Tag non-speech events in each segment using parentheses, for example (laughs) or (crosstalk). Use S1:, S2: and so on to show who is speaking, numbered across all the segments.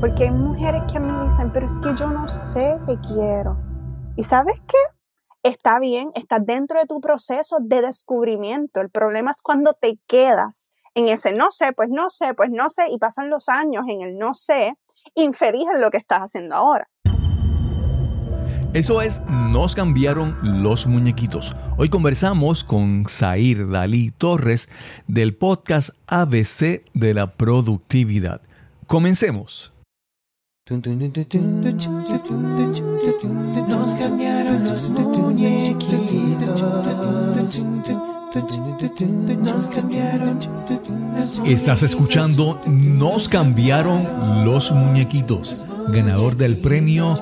S1: Porque hay mujeres que me dicen, pero es que yo no sé qué quiero. ¿Y sabes qué? Está bien, estás dentro de tu proceso de descubrimiento. El problema es cuando te quedas en ese no sé, pues no sé, pues no sé, y pasan los años en el no sé, infeliz en lo que estás haciendo ahora.
S2: Eso es, nos cambiaron los muñequitos. Hoy conversamos con Zair Dalí Torres del podcast ABC de la productividad. Comencemos. Nos cambiaron los muñequitos. Estás escuchando Nos cambiaron los muñequitos, ganador del premio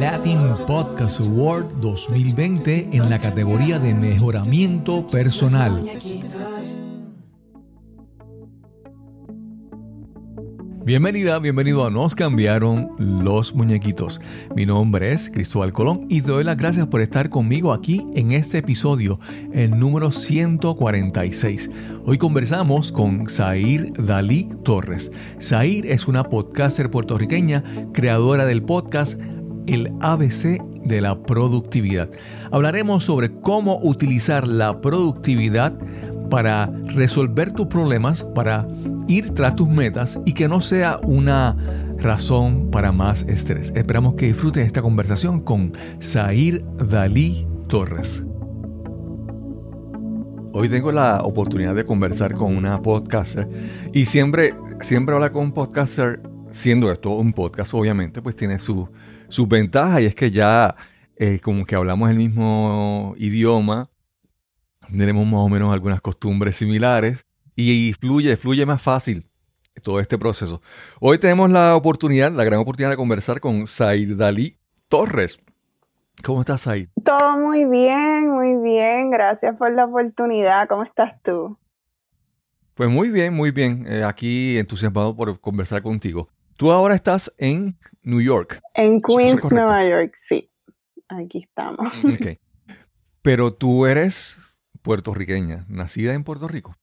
S2: Latin Podcast Award 2020 en la categoría de mejoramiento personal. Bienvenida, bienvenido a Nos cambiaron los muñequitos. Mi nombre es Cristóbal Colón y te doy las gracias por estar conmigo aquí en este episodio, el número 146. Hoy conversamos con Zair Dalí Torres. Zair es una podcaster puertorriqueña, creadora del podcast El ABC de la productividad. Hablaremos sobre cómo utilizar la productividad para resolver tus problemas, para ir tras tus metas y que no sea una razón para más estrés. Esperamos que disfrutes esta conversación con Zair Dalí Torres. Hoy tengo la oportunidad de conversar con una podcaster y siempre, siempre hablar con un podcaster, siendo esto un podcast, obviamente, pues tiene su, sus ventajas y es que ya eh, como que hablamos el mismo idioma, tenemos más o menos algunas costumbres similares y fluye, fluye más fácil todo este proceso. Hoy tenemos la oportunidad, la gran oportunidad de conversar con Said Dalí Torres. ¿Cómo estás, Said?
S1: Todo muy bien, muy bien. Gracias por la oportunidad. ¿Cómo estás tú?
S2: Pues muy bien, muy bien. Eh, aquí entusiasmado por conversar contigo. Tú ahora estás en New York.
S1: En Queens, Nueva York, sí. Aquí estamos.
S2: Okay. Pero tú eres puertorriqueña, nacida en Puerto Rico.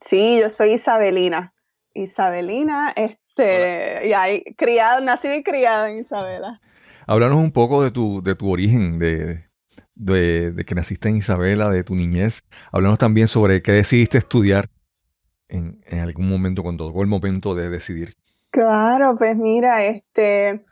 S1: Sí, yo soy Isabelina. Isabelina, este, y hay criado, nacida y criada en Isabela.
S2: Háblanos un poco de tu, de tu origen, de, de, que naciste en Isabela, de tu niñez. Háblanos también sobre qué decidiste estudiar en, en algún momento, cuando llegó el momento de decidir.
S1: Claro, pues mira, este,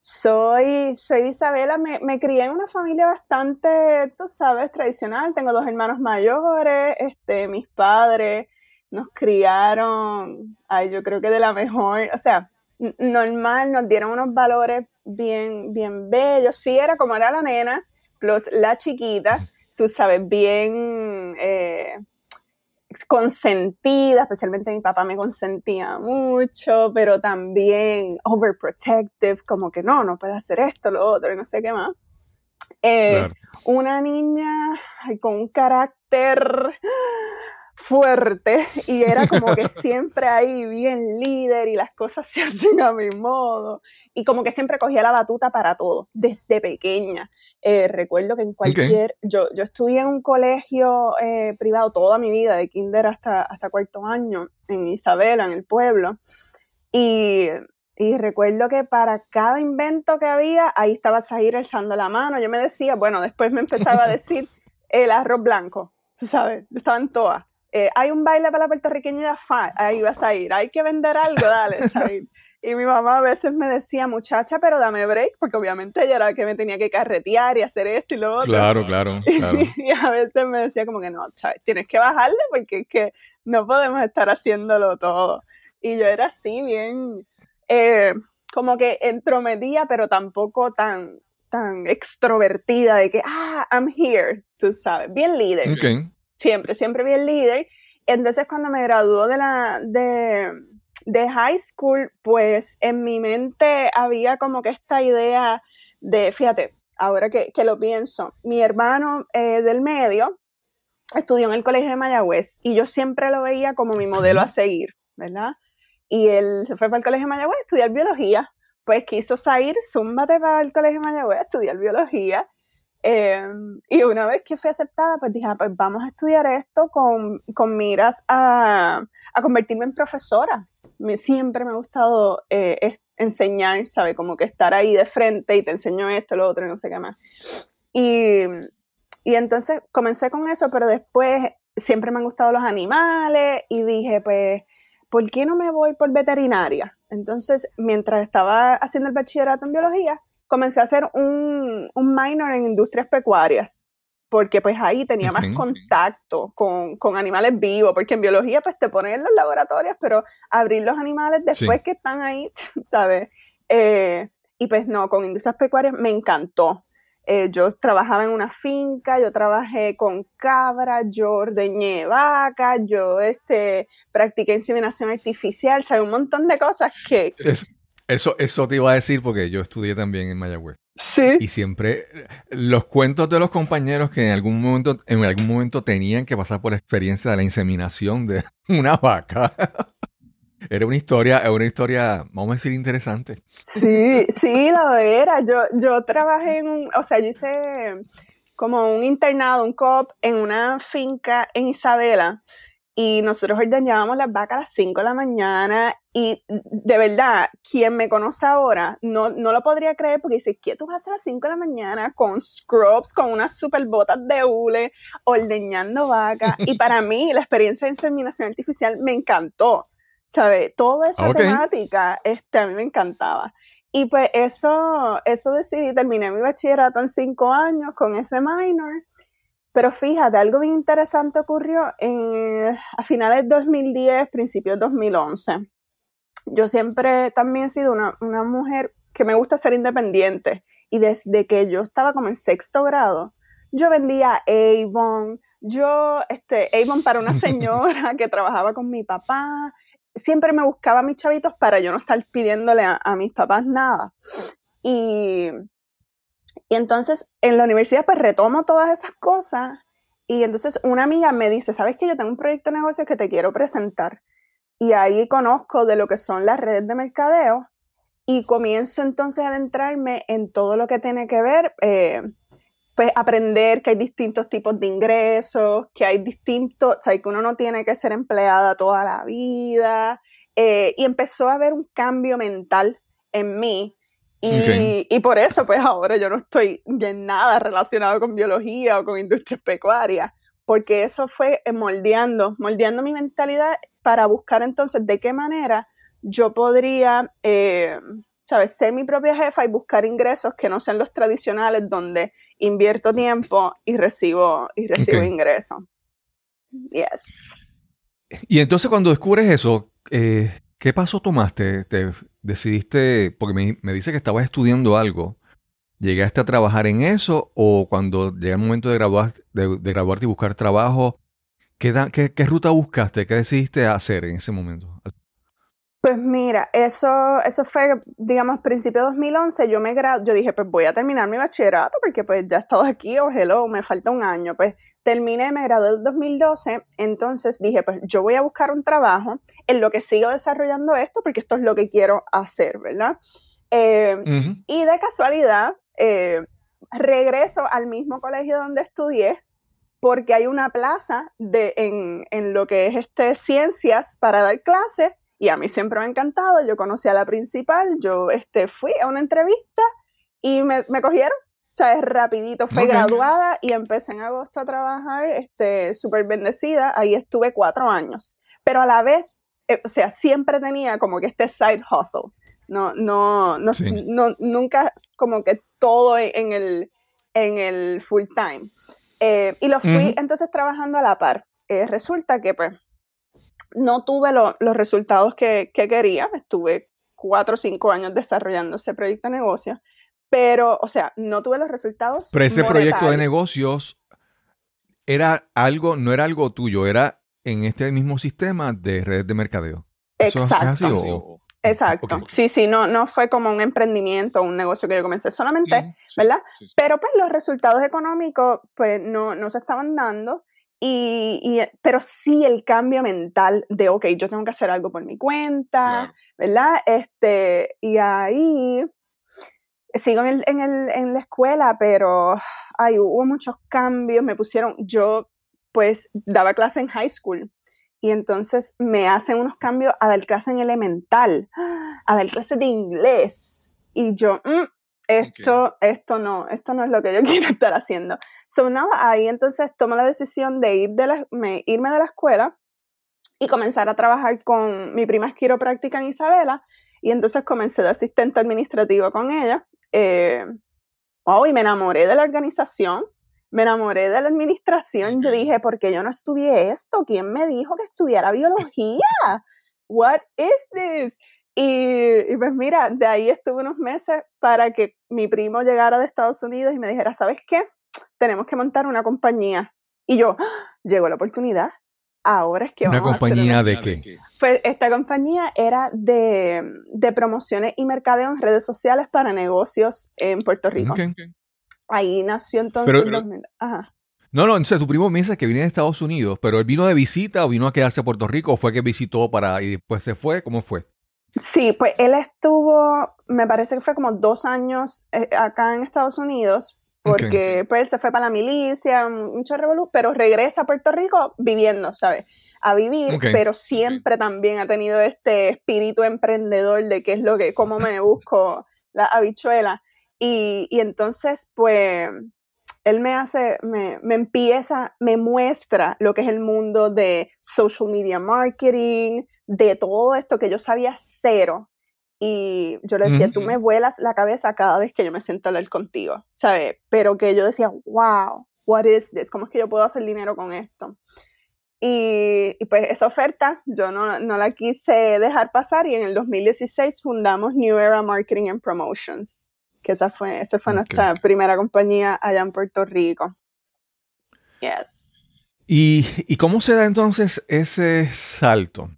S1: soy, soy Isabela, me, me, crié en una familia bastante, tú sabes, tradicional. Tengo dos hermanos mayores, este, mis padres nos criaron, ay, yo creo que de la mejor, o sea, normal, nos dieron unos valores bien, bien bellos. Sí, era como era la nena, plus la chiquita, tú sabes, bien eh, consentida, especialmente mi papá me consentía mucho, pero también overprotective, como que no, no puede hacer esto, lo otro, y no sé qué más. Eh, una niña con un carácter fuerte y era como que (laughs) siempre ahí bien líder y las cosas se hacen a mi modo. Y como que siempre cogía la batuta para todo desde pequeña. Eh, recuerdo que en cualquier, yo, yo estudié en un colegio eh, privado toda mi vida, de kinder hasta, hasta cuarto año, en Isabela, en el pueblo, y, y recuerdo que para cada invento que había, ahí estaba Zahir alzando la mano, yo me decía, bueno, después me empezaba a (laughs) decir el arroz blanco, tú sabes, yo estaba en todas eh, hay un baile para la puertorriqueña, ahí vas a ir, hay que vender algo, dale, (laughs) Y mi mamá a veces me decía, muchacha, pero dame break, porque obviamente ella era la que me tenía que carretear y hacer esto y lo otro.
S2: Claro, claro, (laughs) claro.
S1: Y a veces me decía como que no, tienes que bajarle porque es que no podemos estar haciéndolo todo. Y yo era así, bien, eh, como que entrometida, pero tampoco tan, tan extrovertida de que, ah, I'm here, tú sabes, bien líder. Okay siempre, siempre vi el líder. Entonces cuando me graduó de la de, de high school, pues en mi mente había como que esta idea de, fíjate, ahora que, que lo pienso, mi hermano eh, del medio estudió en el colegio de Mayagüez y yo siempre lo veía como mi modelo a seguir, ¿verdad? Y él se fue para el colegio de Mayagüez a estudiar biología. Pues quiso salir, zúmbate para el colegio de Mayagüez a estudiar biología Em, y una vez que fui aceptada, pues dije, ah, pues vamos a estudiar esto con, con miras a, a, convertirme en profesora. Me, siempre me ha gustado eh, enseñar, ¿sabes? Como que estar ahí de frente y te enseño esto, lo otro y no sé qué más. Y, y entonces comencé con eso, pero después siempre me han gustado los animales y dije, pues, ¿por qué no me voy por veterinaria? Entonces, mientras estaba haciendo el bachillerato en biología, comencé a hacer un, un minor en industrias pecuarias porque pues ahí tenía más contacto con, con, animales vivos, porque en biología pues te ponen en los laboratorios, pero abrir los animales después que están ahí, (laughs) ¿sabes? Eh, y pues no, con industrias pecuarias me encantó. Eh, yo trabajaba en una finca, yo trabajé con cabras, yo ordeñé vacas, yo este, practiqué inseminación artificial, ¿sabes? Un montón de cosas que...
S2: eso, eso te iba a decir porque yo estudié también en Mayagüez.
S1: Sí.
S2: Y siempre los cuentos de los compañeros que en algún momento, en algún momento tenían que pasar por la experiencia de la inseminación de (laughs) una vaca. Era una historia, una historia, vamos a decir, interesante.
S1: Sí, sí, lo era. Yo, yo trabajé en un, o sea, yo hice como un internado, un COP en una finca en Isabela y nosotros ordeñábamos las vacas a las 5 de la mañana y de verdad, quien me conoce ahora no, no lo podría creer porque dice, ¿qué tú vas a hacer a las 5 de la mañana con scrubs, con unas super botas de hule, ordeñando vacas? (laughs) Y para mí la experiencia de inseminación artificial me encantó, ¿sabes? Toda esa temática este, a mí me encantaba. Y pues eso, eso decidí, terminé mi bachillerato en cinco años con ese minor pero fíjate, algo bien interesante ocurrió en, a finales de 2010, principios de 2011. Yo siempre también he sido una, una mujer que me gusta ser independiente y desde que yo estaba como en sexto grado, yo vendía Avon, yo, este, Avon para una señora (laughs) que trabajaba con mi papá, siempre me buscaba mis chavitos para yo no estar pidiéndole a, a mis papás nada. Y, y entonces en la universidad pues retomo todas esas cosas y entonces una amiga me dice, ¿sabes que yo tengo un proyecto de negocio que te quiero presentar? Y ahí conozco de lo que son las redes de mercadeo y comienzo entonces a adentrarme en todo lo que tiene que ver, eh, pues aprender que hay distintos tipos de ingresos, que hay distintos, o sea, que uno no tiene que ser empleada toda la vida. Eh, y empezó a haber un cambio mental en mí y, por eso, pues ahora yo no estoy en nada relacionado con biología o con industrias pecuarias, porque eso fue eh, moldeando, moldeando mi mentalidad para buscar entonces de qué manera yo podría, eh, ¿sabes?, ser mi propia jefa y buscar ingresos que no sean los tradicionales donde invierto tiempo y recibo, y recibo ingresos. Yes.
S2: Y entonces cuando descubres eso, eh, ¿qué paso tomaste? ¿Te, decidiste, porque me, dice que estabas estudiando algo, ¿llegaste a trabajar en eso o cuando llega el momento de, graduar, graduarte y buscar trabajo, ¿qué, ruta buscaste? ¿Qué decidiste hacer en ese momento?
S1: Pues mira, eso, eso fue, digamos, principio de 2011, yo me yo dije, pues voy a terminar mi bachillerato porque pues ya he estado aquí, o oh, hello, me falta un año, pues terminé, me gradué en 2012, entonces dije, pues yo voy a buscar un trabajo en lo que sigo desarrollando esto porque esto es lo que quiero hacer, ¿verdad? Eh, y de casualidad, eh, regreso al mismo colegio donde estudié porque hay una plaza de, en, en lo que es este, ciencias para dar clases y a mí siempre me ha encantado, yo conocí a la principal, yo este, fui a una entrevista y me, me cogieron, sea, es rapidito, fui graduada y empecé en agosto a trabajar, este, súper bendecida, ahí estuve cuatro años, pero a la vez, eh, o sea, siempre tenía como que este side hustle, no, no, no, no nunca como que todo en el, en el full time. Eh, y lo fui entonces trabajando a la par. Eh, resulta que pues no tuve los resultados que, quería, estuve cuatro o cinco años desarrollando ese proyecto de negocio, pero, o sea, no tuve los resultados.
S2: Pero ese proyecto de negocios era algo, no era algo tuyo, era en este mismo sistema de redes de mercadeo.
S1: Exacto. Exacto. Sí, sí, no, no fue como un emprendimiento, un negocio que yo comencé solamente, ¿verdad? Pero pues los resultados económicos pues no, no se estaban dando y, pero sí el cambio mental de, ok, yo tengo que hacer algo por mi cuenta, ¿verdad? Este, y ahí sigo en, el, en, la escuela, pero ay, hubo muchos cambios, me pusieron, yo pues daba clase en high school y entonces me hacen unos cambios a dar clase en elemental, a dar clase de inglés. Y yo, mm, esto, esto no, esto no es lo que yo (laughs) quiero estar haciendo. So, nada, ahí entonces tomo la decisión de ir de la, irme de la escuela y comenzar a trabajar con mi prima quiropráctica en Isabela. Y entonces comencé de asistente administrativo con ella. Eh, oh, y me enamoré de la organización, me enamoré de la administración. Yo dije, ¿por qué yo no estudié esto? ¿Quién me dijo que estudiara biología? What is this? Y, pues mira, de ahí estuve unos meses para que mi primo llegara de Estados Unidos y me dijera, ¿sabes qué? Tenemos que montar una compañía. Y yo, ¡Ah! llegó la oportunidad. Ahora es que
S2: vamos ¿Una compañía a hacer de qué?
S1: Pues esta compañía era de, de, promociones y mercadeo en redes sociales para negocios en Puerto Rico. Ahí nació entonces. Ajá.
S2: No, no, entonces tu primo me dice que viene de Estados Unidos, pero él vino de visita o vino a quedarse a Puerto Rico o fue que visitó para y después se fue, ¿cómo fue?
S1: Sí, pues él estuvo, me parece que fue como dos años eh, acá en Estados Unidos, porque pues él se fue para la milicia, mucho revolú, pero regresa a Puerto Rico viviendo, ¿sabes? A vivir, pero siempre también ha tenido este espíritu emprendedor de qué es lo que, cómo me busco la habichuela. Y, y entonces, pues, él me hace, me, me, empieza, me muestra lo que es el mundo de social media marketing, de todo esto que yo sabía cero. Y yo le decía, tú me vuelas la cabeza cada vez que yo me siento a hablar contigo, ¿sabes? Pero que yo decía, wow, what is this? ¿Cómo es que yo puedo hacer dinero con esto? Y, y pues esa oferta yo no, no, la quise dejar pasar y en el 2016 fundamos New Era Marketing and Promotions, que esa fue, esa fue nuestra primera compañía allá en Puerto Rico. Yes.
S2: ¿Y, ¿Y cómo se da entonces ese salto?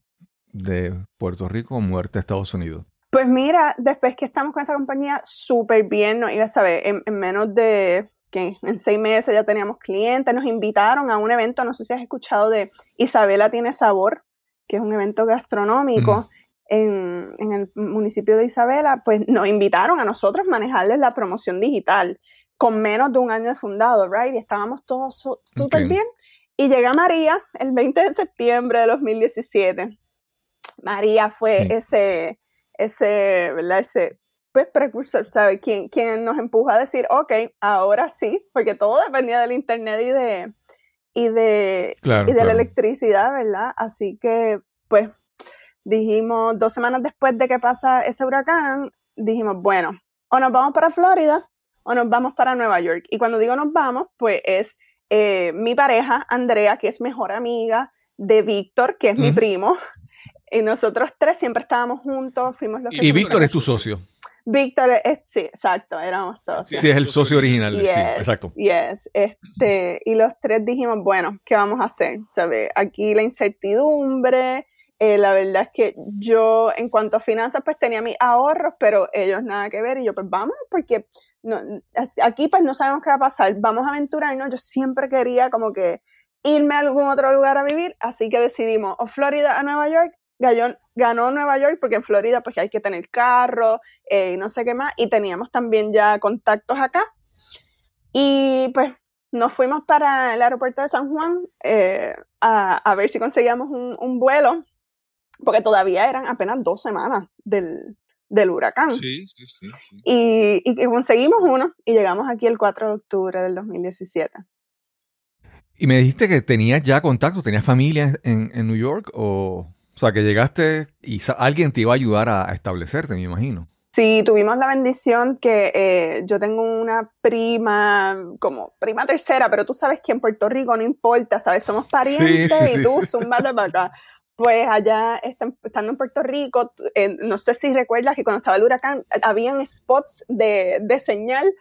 S2: de Puerto Rico muerte a Estados Unidos?
S1: Pues mira, después que estamos con esa compañía, súper bien, no iba a saber, en, menos de que en seis meses ya teníamos clientes, nos invitaron a un evento, no sé si has escuchado de Isabela tiene sabor, que es un evento gastronómico en, en, el municipio de Isabela, pues nos invitaron a nosotros manejarles la promoción digital con menos de un año de fundado, right? Y estábamos todos súper bien. Y llega María el 20 de septiembre de 2017 María fue ese, ese, ¿verdad? Ese, pues, precursor, ¿sabe? Quien, quien nos empuja a decir, ok, ahora sí, porque todo dependía del internet y de, y de, y de la electricidad, ¿verdad? Así que, pues, dijimos, dos semanas después de que pasa ese huracán, dijimos, bueno, o nos vamos para Florida o nos vamos para Nueva York. Y cuando digo nos vamos, pues es eh, mi pareja, Andrea, que es mejor amiga de Víctor, que es mi primo, y nosotros tres siempre estábamos juntos, fuimos los
S2: que... Y Víctor es tu socio.
S1: Víctor, es, sí, exacto, éramos socios.
S2: Sí, es el socio original, sí, exacto.
S1: Yes, este, y los tres dijimos, bueno, ¿qué vamos a hacer? ¿Sabe? Aquí la incertidumbre, eh, la verdad es que yo en cuanto a finanzas pues tenía mis ahorros, pero ellos nada que ver y yo pues vamos, porque no, aquí pues no sabemos qué va a pasar, vamos a aventurarnos, yo siempre quería como que irme a algún otro lugar a vivir, así que decidimos o Florida a Nueva York ganó Nueva York porque en Florida pues hay que tener carro eh, y no sé qué más. Y teníamos también ya contactos acá. Y pues nos fuimos para el aeropuerto de San Juan eh, a, ver si conseguíamos un, vuelo, porque todavía eran apenas dos semanas del, huracán.
S2: Sí, sí, sí,
S1: Y, conseguimos uno y llegamos aquí el 4 de octubre del 2017.
S2: Y me dijiste que tenías ya contacto, tenías familia en, en New York o... O sea, que llegaste y alguien te iba a ayudar a, establecerte, me imagino.
S1: Sí, tuvimos la bendición que eh, yo tengo una prima, como prima tercera, pero tú sabes que en Puerto Rico no importa, ¿sabes? Somos parientes y tú, zumbate para acá. Pues allá, estando en Puerto Rico, eh, no sé si recuerdas que cuando estaba el huracán, habían spots de, de señal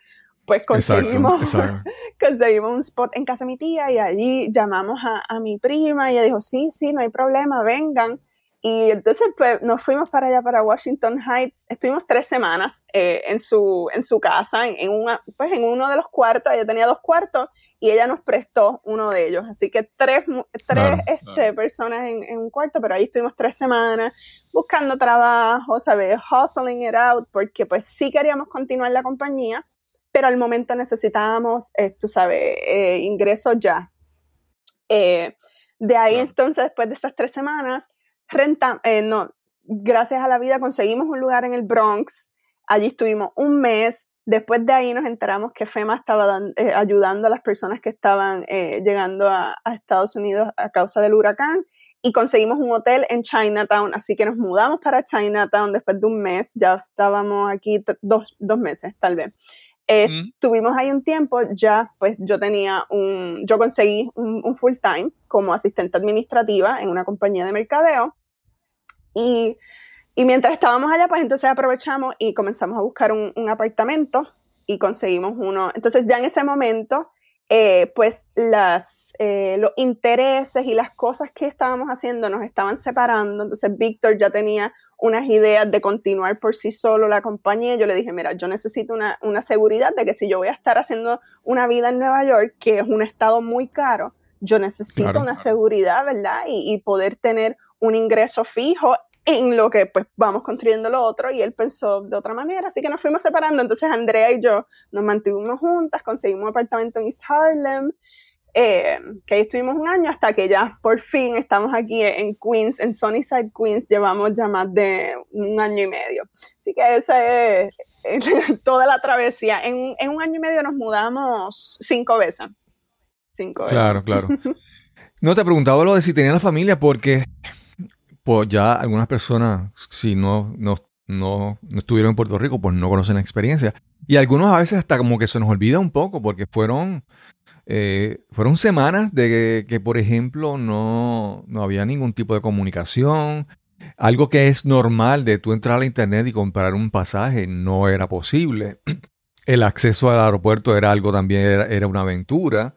S1: pues conseguimos, (laughs) conseguimos un spot en casa de mi tía y allí llamamos a, a, mi prima y ella dijo, sí, sí, no hay problema, vengan. Y entonces pues, nos fuimos para allá, para Washington Heights. Estuvimos tres semanas eh, en, su, en su casa, en, una, pues, en uno de los cuartos. Ella tenía dos cuartos y ella nos prestó uno de ellos. Así que tres, tres este, personas en, en, un cuarto, pero ahí estuvimos tres semanas buscando trabajo, ¿sabes? Hustling it out, porque pues sí queríamos continuar la compañía pero al momento necesitábamos, eh, tú sabes, eh, ingresos ya. Eh, De ahí entonces, después de esas tres semanas, renta, eh, no, gracias a la vida conseguimos un lugar en el Bronx, allí estuvimos un mes, después de ahí nos enteramos que FEMA estaba eh, ayudando a las personas que estaban eh, llegando a, Estados Unidos a causa del huracán. Y conseguimos un hotel en Chinatown, así que nos mudamos para Chinatown. Después de un mes, ya estábamos aquí dos, dos meses tal vez. Tuvimos ahí un tiempo, ya pues yo tenía un, yo conseguí un, full time como asistente administrativa en una compañía de mercadeo y, y, mientras estábamos allá pues entonces aprovechamos y comenzamos a buscar un, un apartamento y conseguimos uno. Entonces ya en ese momento eh, pues las, eh, los intereses y las cosas que estábamos haciendo nos estaban separando. Entonces Víctor ya tenía unas ideas de continuar por sí solo la compañía. Yo le dije, mira, yo necesito una, una seguridad de que si yo voy a estar haciendo una vida en Nueva York, que es un estado muy caro, yo necesito una seguridad, ¿verdad? Y, y poder tener un ingreso fijo en lo que pues vamos construyendo lo otro y él pensó de otra manera, así que nos fuimos separando, entonces Andrea y yo nos mantuvimos juntas, conseguimos un apartamento en East Harlem, eh, que ahí estuvimos un año hasta que ya por fin estamos aquí en Queens, en Sunnyside, Queens, llevamos ya más de un año y medio. Así que esa es, (laughs) toda la travesía. En, en, un año y medio nos mudamos cinco veces. Cinco
S2: veces. Claro, claro. (laughs) No te he preguntado lo de si tenía la familia porque pues ya algunas personas, si no, no, no, estuvieron en Puerto Rico, pues no conocen la experiencia. Y algunos a veces hasta como que se nos olvida un poco, porque fueron, eh, fueron semanas de que, por ejemplo, no, no había ningún tipo de comunicación. Algo que es normal de tú entrar a internet y comprar un pasaje no era posible. (clears throat) El acceso al aeropuerto era algo también, era, era una aventura.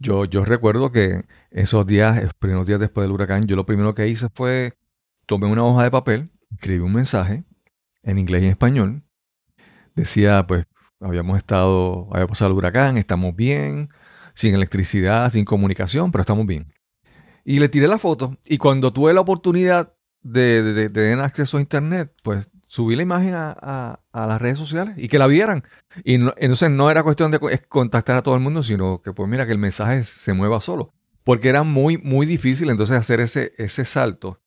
S2: Yo, yo recuerdo que esos días, los primeros días después del huracán, yo lo primero que hice fue tomé una hoja de papel, escribí un mensaje en inglés y en español. Decía, pues, habíamos estado, había pasado el huracán, estamos bien, sin electricidad, sin comunicación, pero estamos bien. Y le tiré la foto y cuando tuve la oportunidad de, tener acceso a internet, pues subí la imagen a, las redes sociales y que la vieran. Y entonces no era cuestión de contactar a todo el mundo, sino que pues mira que el mensaje se mueva solo. Porque era muy, muy difícil entonces hacer ese, ese salto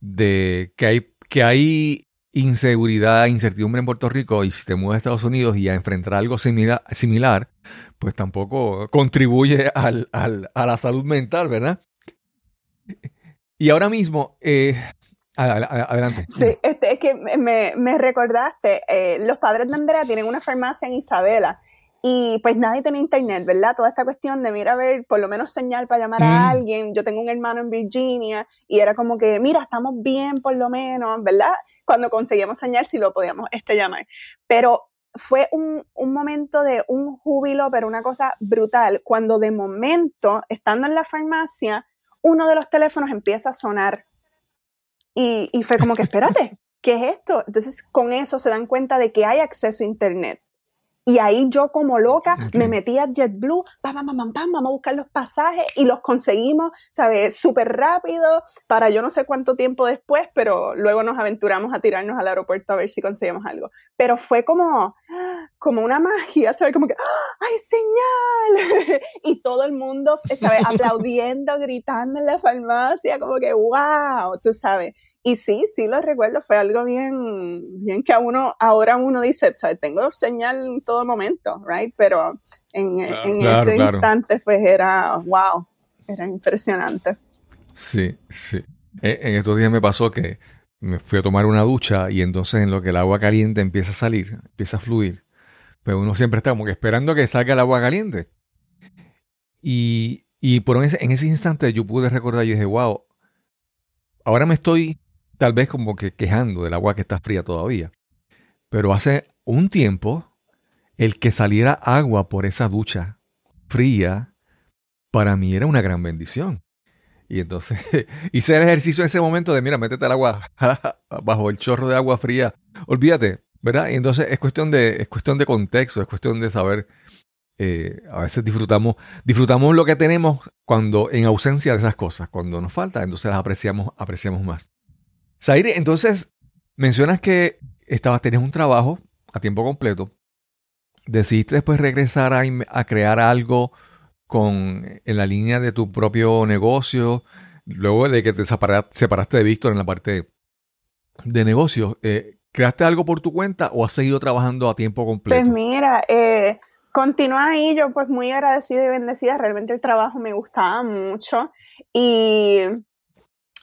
S2: de que hay, que hay inseguridad, incertidumbre en Puerto Rico y si te mueves a Estados Unidos y a enfrentar algo similar pues tampoco contribuye al, a la salud mental, ¿verdad? Y ahora mismo, eh, adelante.
S1: Sí, este, es que me, me recordaste, eh, los padres de Andrea tienen una farmacia en Isabela y pues nadie tenía internet, ¿verdad? Toda esta cuestión de, mira, a ver, por lo menos señal para llamar a mm. alguien. Yo tengo un hermano en Virginia y era como que, mira, estamos bien por lo menos, ¿verdad? Cuando conseguíamos señal, si lo podíamos este, llamar. Pero fue un, un, momento de un júbilo, pero una cosa brutal, cuando de momento, estando en la farmacia, uno de los teléfonos empieza a sonar. Y, y fue como que, espérate, ¿qué es esto? Entonces, con eso se dan cuenta de que hay acceso a Internet. Y ahí yo como loca me metí a JetBlue, pam, pam, pam, pam, vamos a buscar los pasajes y los conseguimos, ¿sabes? Súper rápido, para yo no sé cuánto tiempo después, pero luego nos aventuramos a tirarnos al aeropuerto a ver si conseguimos algo. Pero fue como, como una magia, ¿sabes? Como que, ¡ah! ¡ay, señal! (laughs) y todo el mundo, ¿sabes? (laughs) Aplaudiendo, gritando en la farmacia, como que, wow, tú sabes. Y sí, sí lo recuerdo, fue algo bien, bien que a uno, ahora uno dice, ¿sabes? tengo señal en todo momento, right? Pero en, ese instante, pues era, wow, era impresionante.
S2: Sí, sí. E, en estos días me pasó que me fui a tomar una ducha y entonces en lo que el agua caliente empieza a salir, empieza a fluir, pues uno siempre está como que esperando que salga el agua caliente. Y, y por ese, en ese instante yo pude recordar y dije, wow, ahora me estoy tal vez como que quejando del agua que está fría todavía. Pero hace un tiempo, el que saliera agua por esa ducha fría, para mí era una gran bendición. Y entonces (laughs) hice el ejercicio en ese momento de, mira, métete el agua (laughs) bajo el chorro de agua fría. Olvídate, ¿verdad? Y entonces es cuestión de, es cuestión de contexto, es cuestión de saber. Eh, a veces disfrutamos, disfrutamos lo que tenemos cuando en ausencia de esas cosas. Cuando nos falta, entonces las apreciamos, apreciamos más. Zaire, entonces mencionas que estabas, tenías un trabajo a tiempo completo. Decidiste después regresar a, crear algo con, en la línea de tu propio negocio, luego de que te separaste de Víctor en la parte de negocios, eh, ¿creaste algo por tu cuenta o has seguido trabajando a tiempo completo?
S1: Pues mira, eh, continúa ahí, yo pues muy agradecida y bendecida, realmente el trabajo me gustaba mucho y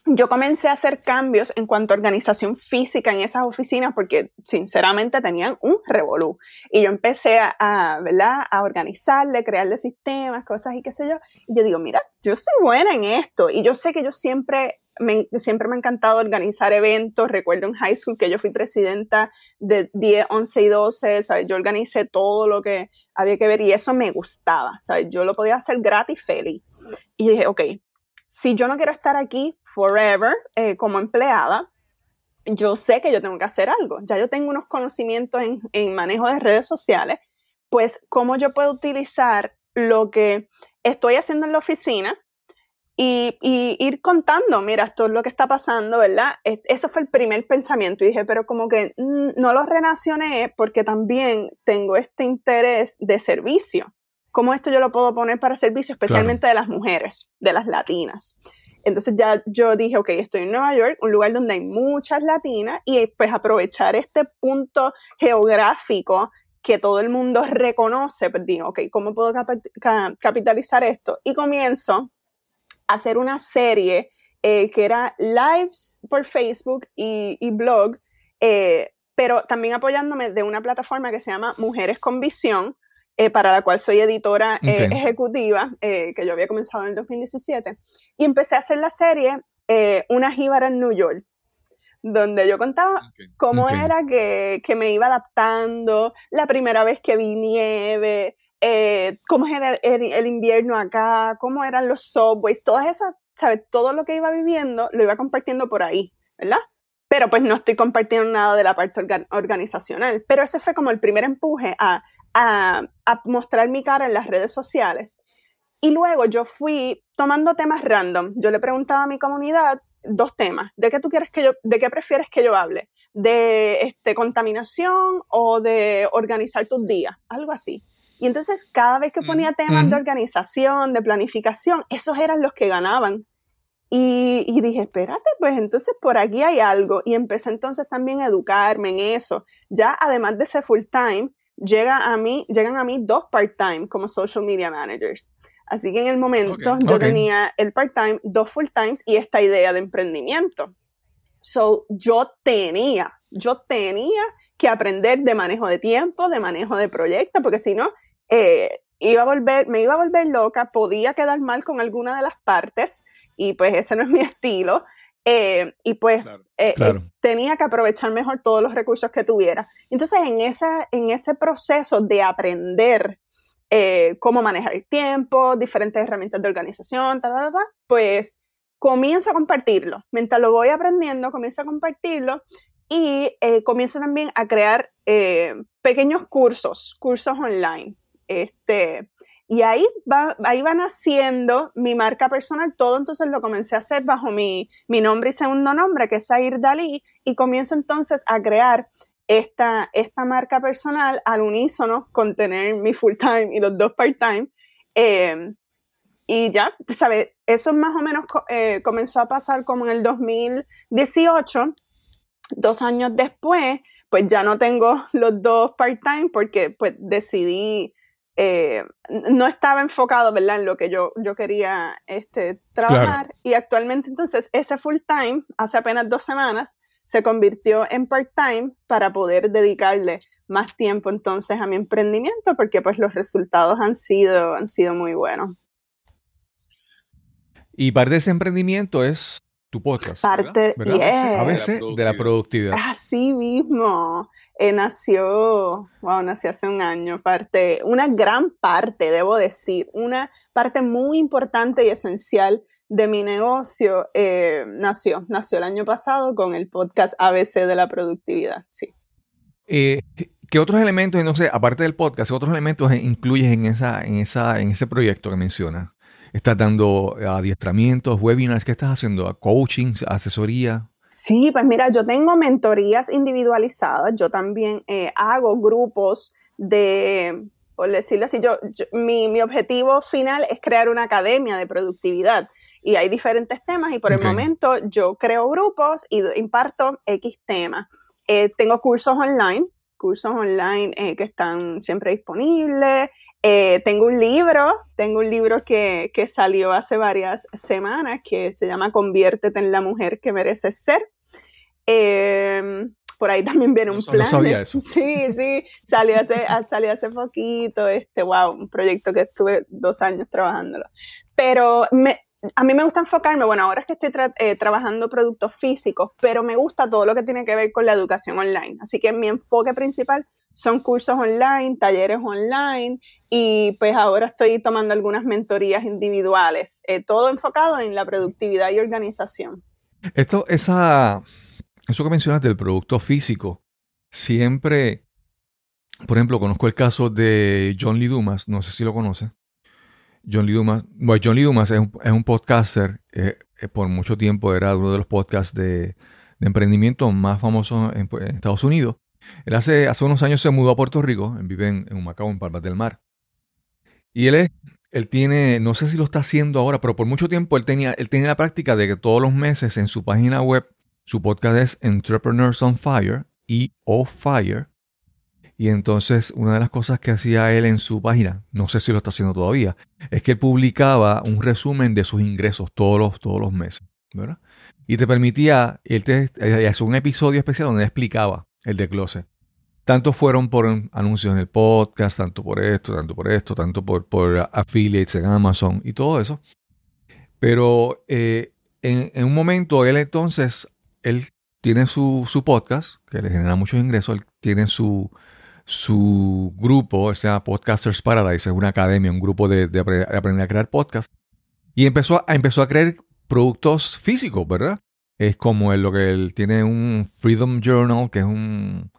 S1: yo comencé a hacer cambios en cuanto a organización física en esas oficinas porque sinceramente tenían un revolú. Y yo empecé a, ¿verdad? a organizarle, crearle sistemas, cosas y qué sé yo. Y yo digo, mira, yo soy buena en esto. Y yo sé que yo siempre me, siempre me ha encantado organizar eventos. Recuerdo en high school que yo fui presidenta de 10, 11 y 12, ¿sabes? Yo organicé todo lo que había que ver y eso me gustaba, ¿sabes? Yo lo podía hacer gratis, feliz. Y dije, ok, si yo no quiero estar aquí forever eh, como empleada, yo sé que yo tengo que hacer algo. Ya yo tengo unos conocimientos en, en manejo de redes sociales, pues cómo yo puedo utilizar lo que estoy haciendo en la oficina y, ir contando, mira, esto es lo que está pasando, ¿verdad? Eso fue el primer pensamiento y dije, pero como que mm, no lo relacioné porque también tengo este interés de servicio. ¿Cómo esto yo lo puedo poner para servicio, especialmente de las mujeres, de las latinas? Entonces ya yo dije, ok, estoy en Nueva York, un lugar donde hay muchas latinas y pues aprovechar este punto geográfico que todo el mundo reconoce, pues digo, ok, ¿cómo puedo capitalizar esto? Y comienzo hacer una serie eh, que era lives por Facebook y, blog, eh, pero también apoyándome de una plataforma que se llama Mujeres con Visión, eh, para la cual soy editora ejecutiva, que yo había comenzado en el 2017, y empecé a hacer la serie Una jíbara en New York donde yo contaba cómo era que, que, me iba adaptando, la primera vez que vi nieve, eh, cómo era el, invierno acá, cómo eran los subways, todas esas, ¿sabes? Todo lo que iba viviendo lo iba compartiendo por ahí, ¿verdad? Pero pues no estoy compartiendo nada de la parte organizacional. Pero ese fue como el primer empuje a, a, a mostrar mi cara en las redes sociales. Y luego yo fui tomando temas random. Yo le preguntaba a mi comunidad dos temas. ¿De qué tú quieres que yo, de qué prefieres que yo hable? ¿De este, contaminación o de organizar tus días? Algo así. Y entonces cada vez que ponía temas de organización, de planificación, esos eran los que ganaban. Y, dije, espérate, pues entonces por aquí hay algo. Y empecé entonces también a educarme en eso. Ya además de ser full time, llega a mí, llegan a mí dos part-time como social media managers. Así que en el momento yo tenía el part-time, dos full-times y esta idea de emprendimiento. So yo tenía, yo tenía que aprender de manejo de tiempo, de manejo de proyectos, porque si no, eh, iba a volver, me iba a volver loca, podía quedar mal con alguna de las partes y pues ese no es mi (laughs) estilo. Eh, y pues eh, tenía que aprovechar mejor todos los recursos que tuviera. Entonces, en, esa, en ese proceso de aprender cómo manejar el tiempo, diferentes herramientas de organización, pues comienzo a compartirlo. Mientras lo voy aprendiendo, comienzo a compartirlo y comienzo también a crear pequeños cursos, cursos online. Este, y ahí, va, ahí van haciendo mi marca personal, todo entonces lo comencé a hacer bajo mi, mi nombre y segundo nombre, que es Air Dalí, y comienzo entonces a crear esta, esta marca personal al unísono con tener mi full time y los dos part time. Em, y ya, ¿sabes? Eso más o menos eh, comenzó a pasar como en el 2018, dos años después, pues ya no tengo los dos part-time porque pues decidí eh, no estaba enfocado, ¿verdad?, en lo que yo, yo quería este, trabajar. Y actualmente, entonces, ese full time, hace apenas dos semanas, se convirtió en part-time para poder dedicarle más tiempo entonces a mi emprendimiento, porque pues los resultados han sido, han sido muy buenos.
S2: Y parte de ese emprendimiento es tu podcast.
S1: Parte,
S2: A veces de la productividad.
S1: Así mismo. Eh, nació, wow, nació hace un año, parte, una gran parte, debo decir, una parte muy importante y esencial de mi negocio eh, nació, nació el año pasado con el podcast ABC de la productividad, sí.
S2: Eh, ¿Qué otros elementos, no sé, aparte del podcast, qué otros elementos incluyes en, esa, en, esa, en ese proyecto que mencionas? ¿Estás dando adiestramientos, webinars? ¿Qué estás haciendo? ¿Coaching, asesoría?
S1: Sí, pues mira, yo tengo mentorías individualizadas, yo también eh, hago grupos de, por decirlo así. Yo, mi, mi, objetivo final es crear una academia de productividad y hay diferentes temas y por el momento yo creo grupos y imparto X temas. Eh, tengo cursos online, cursos online eh, que están siempre disponibles. Eh, tengo un libro, tengo un libro que, que, salió hace varias semanas que se llama Conviértete en la mujer que mereces ser. Em, por ahí también viene un plan. (laughs) Sí, sí, salió hace, salió hace poquito, este, wow, un proyecto que estuve dos años trabajándolo. Pero me, a mí me gusta enfocarme, bueno, ahora es que estoy eh, trabajando productos físicos, pero me gusta todo lo que tiene que ver con la educación online. Así que mi enfoque principal son cursos online, talleres online y pues ahora estoy tomando algunas mentorías individuales, eh, todo enfocado en la productividad y organización.
S2: Esto, esa, eso que mencionas del producto físico, siempre, por ejemplo, conozco el caso de John Lee Dumas, no sé si lo conoce. John Lee Dumas, bueno, John Lee Dumas es un, podcaster, eh, eh, por mucho tiempo era uno de los podcasts de, emprendimiento más famosos en, Estados Unidos. Él hace, hace unos años se mudó a Puerto Rico, vive en, en Macao, en Palmas del Mar. Y él es, él tiene, no sé si lo está haciendo ahora, pero por mucho tiempo él tenía, él tenía la práctica de que todos los meses en su página web su podcast es Entrepreneurs on Fire y O Fire. Y entonces una de las cosas que hacía él en su página, no sé si lo está haciendo todavía, es que él publicaba un resumen de sus ingresos todos los, todos los meses. ¿verdad? Y te permitía, él te eh, hace un episodio especial donde explicaba el desglose. Tanto fueron por anuncios en el podcast, tanto por esto, tanto por esto, tanto por, por affiliates en Amazon y todo eso. Pero eh, en, un momento él entonces él tiene su, podcast, que le genera muchos ingresos, él tiene su, su grupo, o Podcasters Paradise, es una academia, un grupo de, aprender a crear podcast. Y empezó a, empezó a crear productos físicos, ¿verdad? Es como lo que él tiene un Freedom Journal, que es un,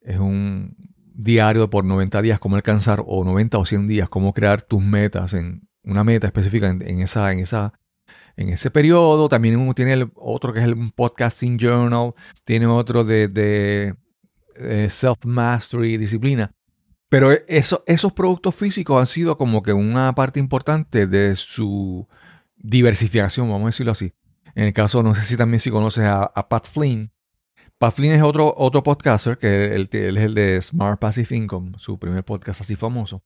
S2: es un diario por 90 días, cómo alcanzar, o 90 o 100 días, cómo crear tus metas en una meta específica en, esa, en esa en ese periodo. También uno tiene el otro que es el Podcasting Journal, tiene otro de, eh, Self-Mastery, disciplina. Pero eso, esos productos físicos han sido como que una parte importante de su diversificación, vamos a decirlo así. En el caso, no sé si también si conoces a, Pat Flynn. Pat Flynn es otro, otro podcaster, que él, él, es el de Smart Passive Income, su primer podcast así famoso.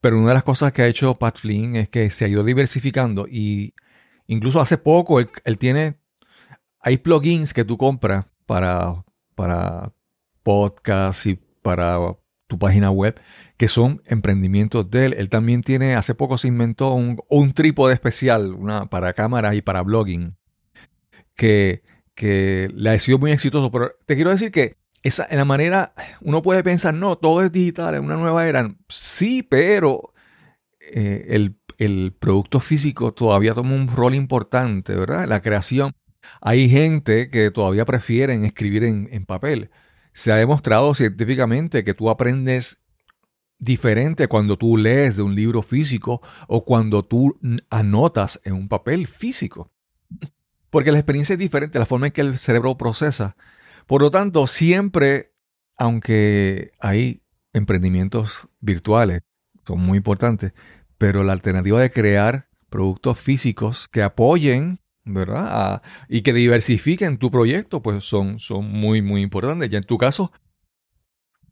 S2: Pero una de las cosas que ha hecho Pat Flynn es que se ha ido diversificando y Incluso hace poco él, tiene, hay plugins que tú compras para, para podcasts y para tu página web que son emprendimientos de él. Él también tiene, hace poco se inventó un, un trípode especial una, para cámaras y para blogging que, que le ha sido muy exitoso. Pero te quiero decir que esa, en la manera, uno puede pensar, no, todo es digital, es una nueva era. Sí, pero eh, el el producto físico todavía toma un rol importante, ¿verdad? La creación. Hay gente que todavía prefieren escribir en, papel. Se ha demostrado científicamente que tú aprendes diferente cuando tú lees de un libro físico o cuando tú anotas en un papel físico. Porque la experiencia es diferente, la forma en que el cerebro procesa. Por lo tanto, siempre, aunque hay emprendimientos virtuales, son muy importantes, pero la alternativa de crear productos físicos que apoyen, ¿verdad? y que diversifiquen tu proyecto, pues son, son muy, muy importantes. Ya en tu caso,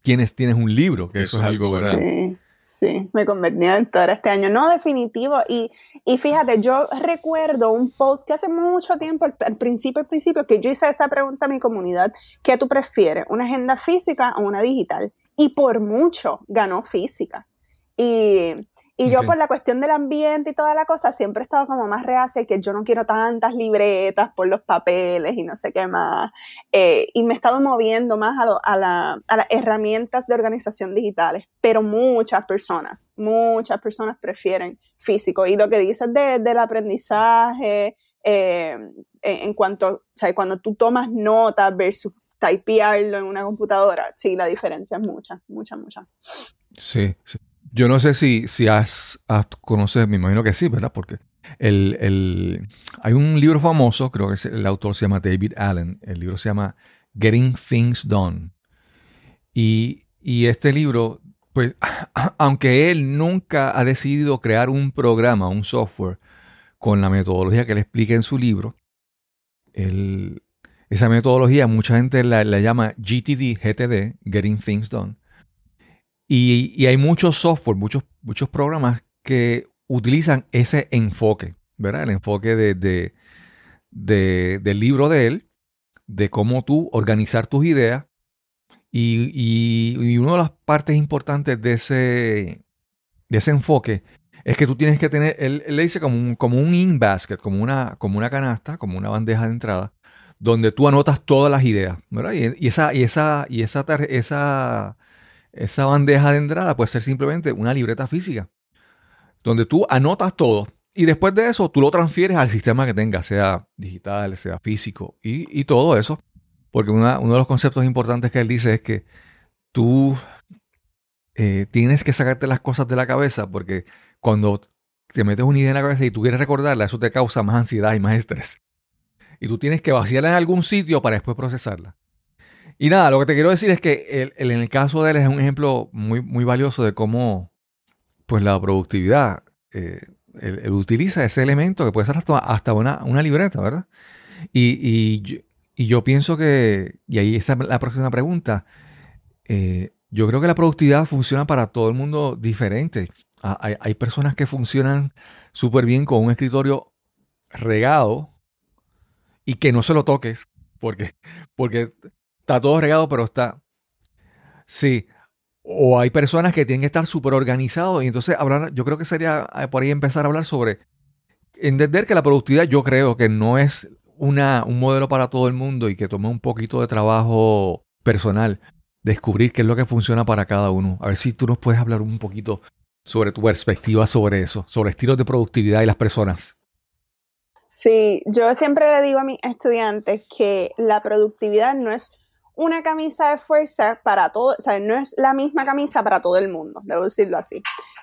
S2: tienes, tienes un libro, que eso, es algo, ¿verdad?
S1: Sí. Sí, me convertí en editora este año. No, definitivo. Y, y fíjate, yo recuerdo un post que hace mucho tiempo, al, principio, al principio, que yo hice esa pregunta a mi comunidad, ¿qué tú prefieres? ¿Una agenda física o una digital? Y por mucho ganó física. Y, y yo por la cuestión del ambiente y toda la cosa, siempre he estado como más reacia que yo no quiero tantas libretas por los papeles y no sé qué más. Eh, y me he estado moviendo más a, la, a, las herramientas de organización digitales. Pero muchas personas, muchas personas prefieren físico. Y lo que dices de, del aprendizaje, eh, en cuanto, o sea, cuando tú tomas notas versus typearlo en una computadora, sí, la diferencia es mucha, mucha, mucha.
S2: Sí, sí. Yo no sé si, si has, has conoces, me imagino que sí, ¿verdad? Porque el, el, hay un libro famoso, creo que el autor se llama David Allen, el libro se llama Getting Things Done. Y, y este libro pues, (clears throat) aunque él nunca ha decidido crear un programa, un software, con la metodología que le explica en su libro, esa metodología mucha gente la, llama GTD, GTD, Getting Things Done. Y, hay muchos software, muchos, muchos programas que utilizan ese enfoque, ¿verdad? El enfoque de, del libro de él, de cómo tú organizar tus ideas. Y, una de las partes importantes de ese, de ese enfoque es que tú tienes que tener, él, le dice como un, como un in basket, como una, como una canasta, como una bandeja de entrada, donde tú anotas todas las ideas, ¿verdad? Y, esa, y esa, y esa, esa, esa bandeja de entrada puede ser simplemente una libreta física, donde tú anotas todo. Y después de eso, tú lo transfieres al sistema que tengas, sea digital, sea físico, y, todo eso. Porque uno de los conceptos importantes que él dice es que tú eh, tienes que sacarte las cosas de la cabeza, porque cuando te metes una idea en la cabeza y tú quieres recordarla, eso te causa más ansiedad y más estrés. Y tú tienes que vaciarla en algún sitio para después procesarla. Y nada, lo que te quiero decir es que en el caso de él es un ejemplo muy, muy valioso de cómo pues la productividad, eh, utiliza ese elemento que puede ser hasta, una, una, libreta, ¿verdad? Y, yo, pienso que, y ahí está la próxima pregunta, eh, yo creo que la productividad funciona para todo el mundo diferente. Ah, hay, personas que funcionan súper bien con un escritorio regado y que no se lo toques porque, porque está todo regado, pero está... Sí. O hay personas que tienen que estar súper organizados y entonces hablar, yo creo que sería eh, por ahí empezar a hablar sobre entender que la productividad yo creo que no es una, un modelo para todo el mundo y que toma un poquito de trabajo personal descubrir qué es lo que funciona para cada uno. A ver si tú nos puedes hablar un poquito sobre tu perspectiva sobre eso, sobre estilos de productividad y las personas.
S1: Sí, yo siempre le digo a mis estudiantes que la productividad no es una camisa de fuerza para todo, o sea, no es la misma camisa para todo el mundo, debo decirlo así.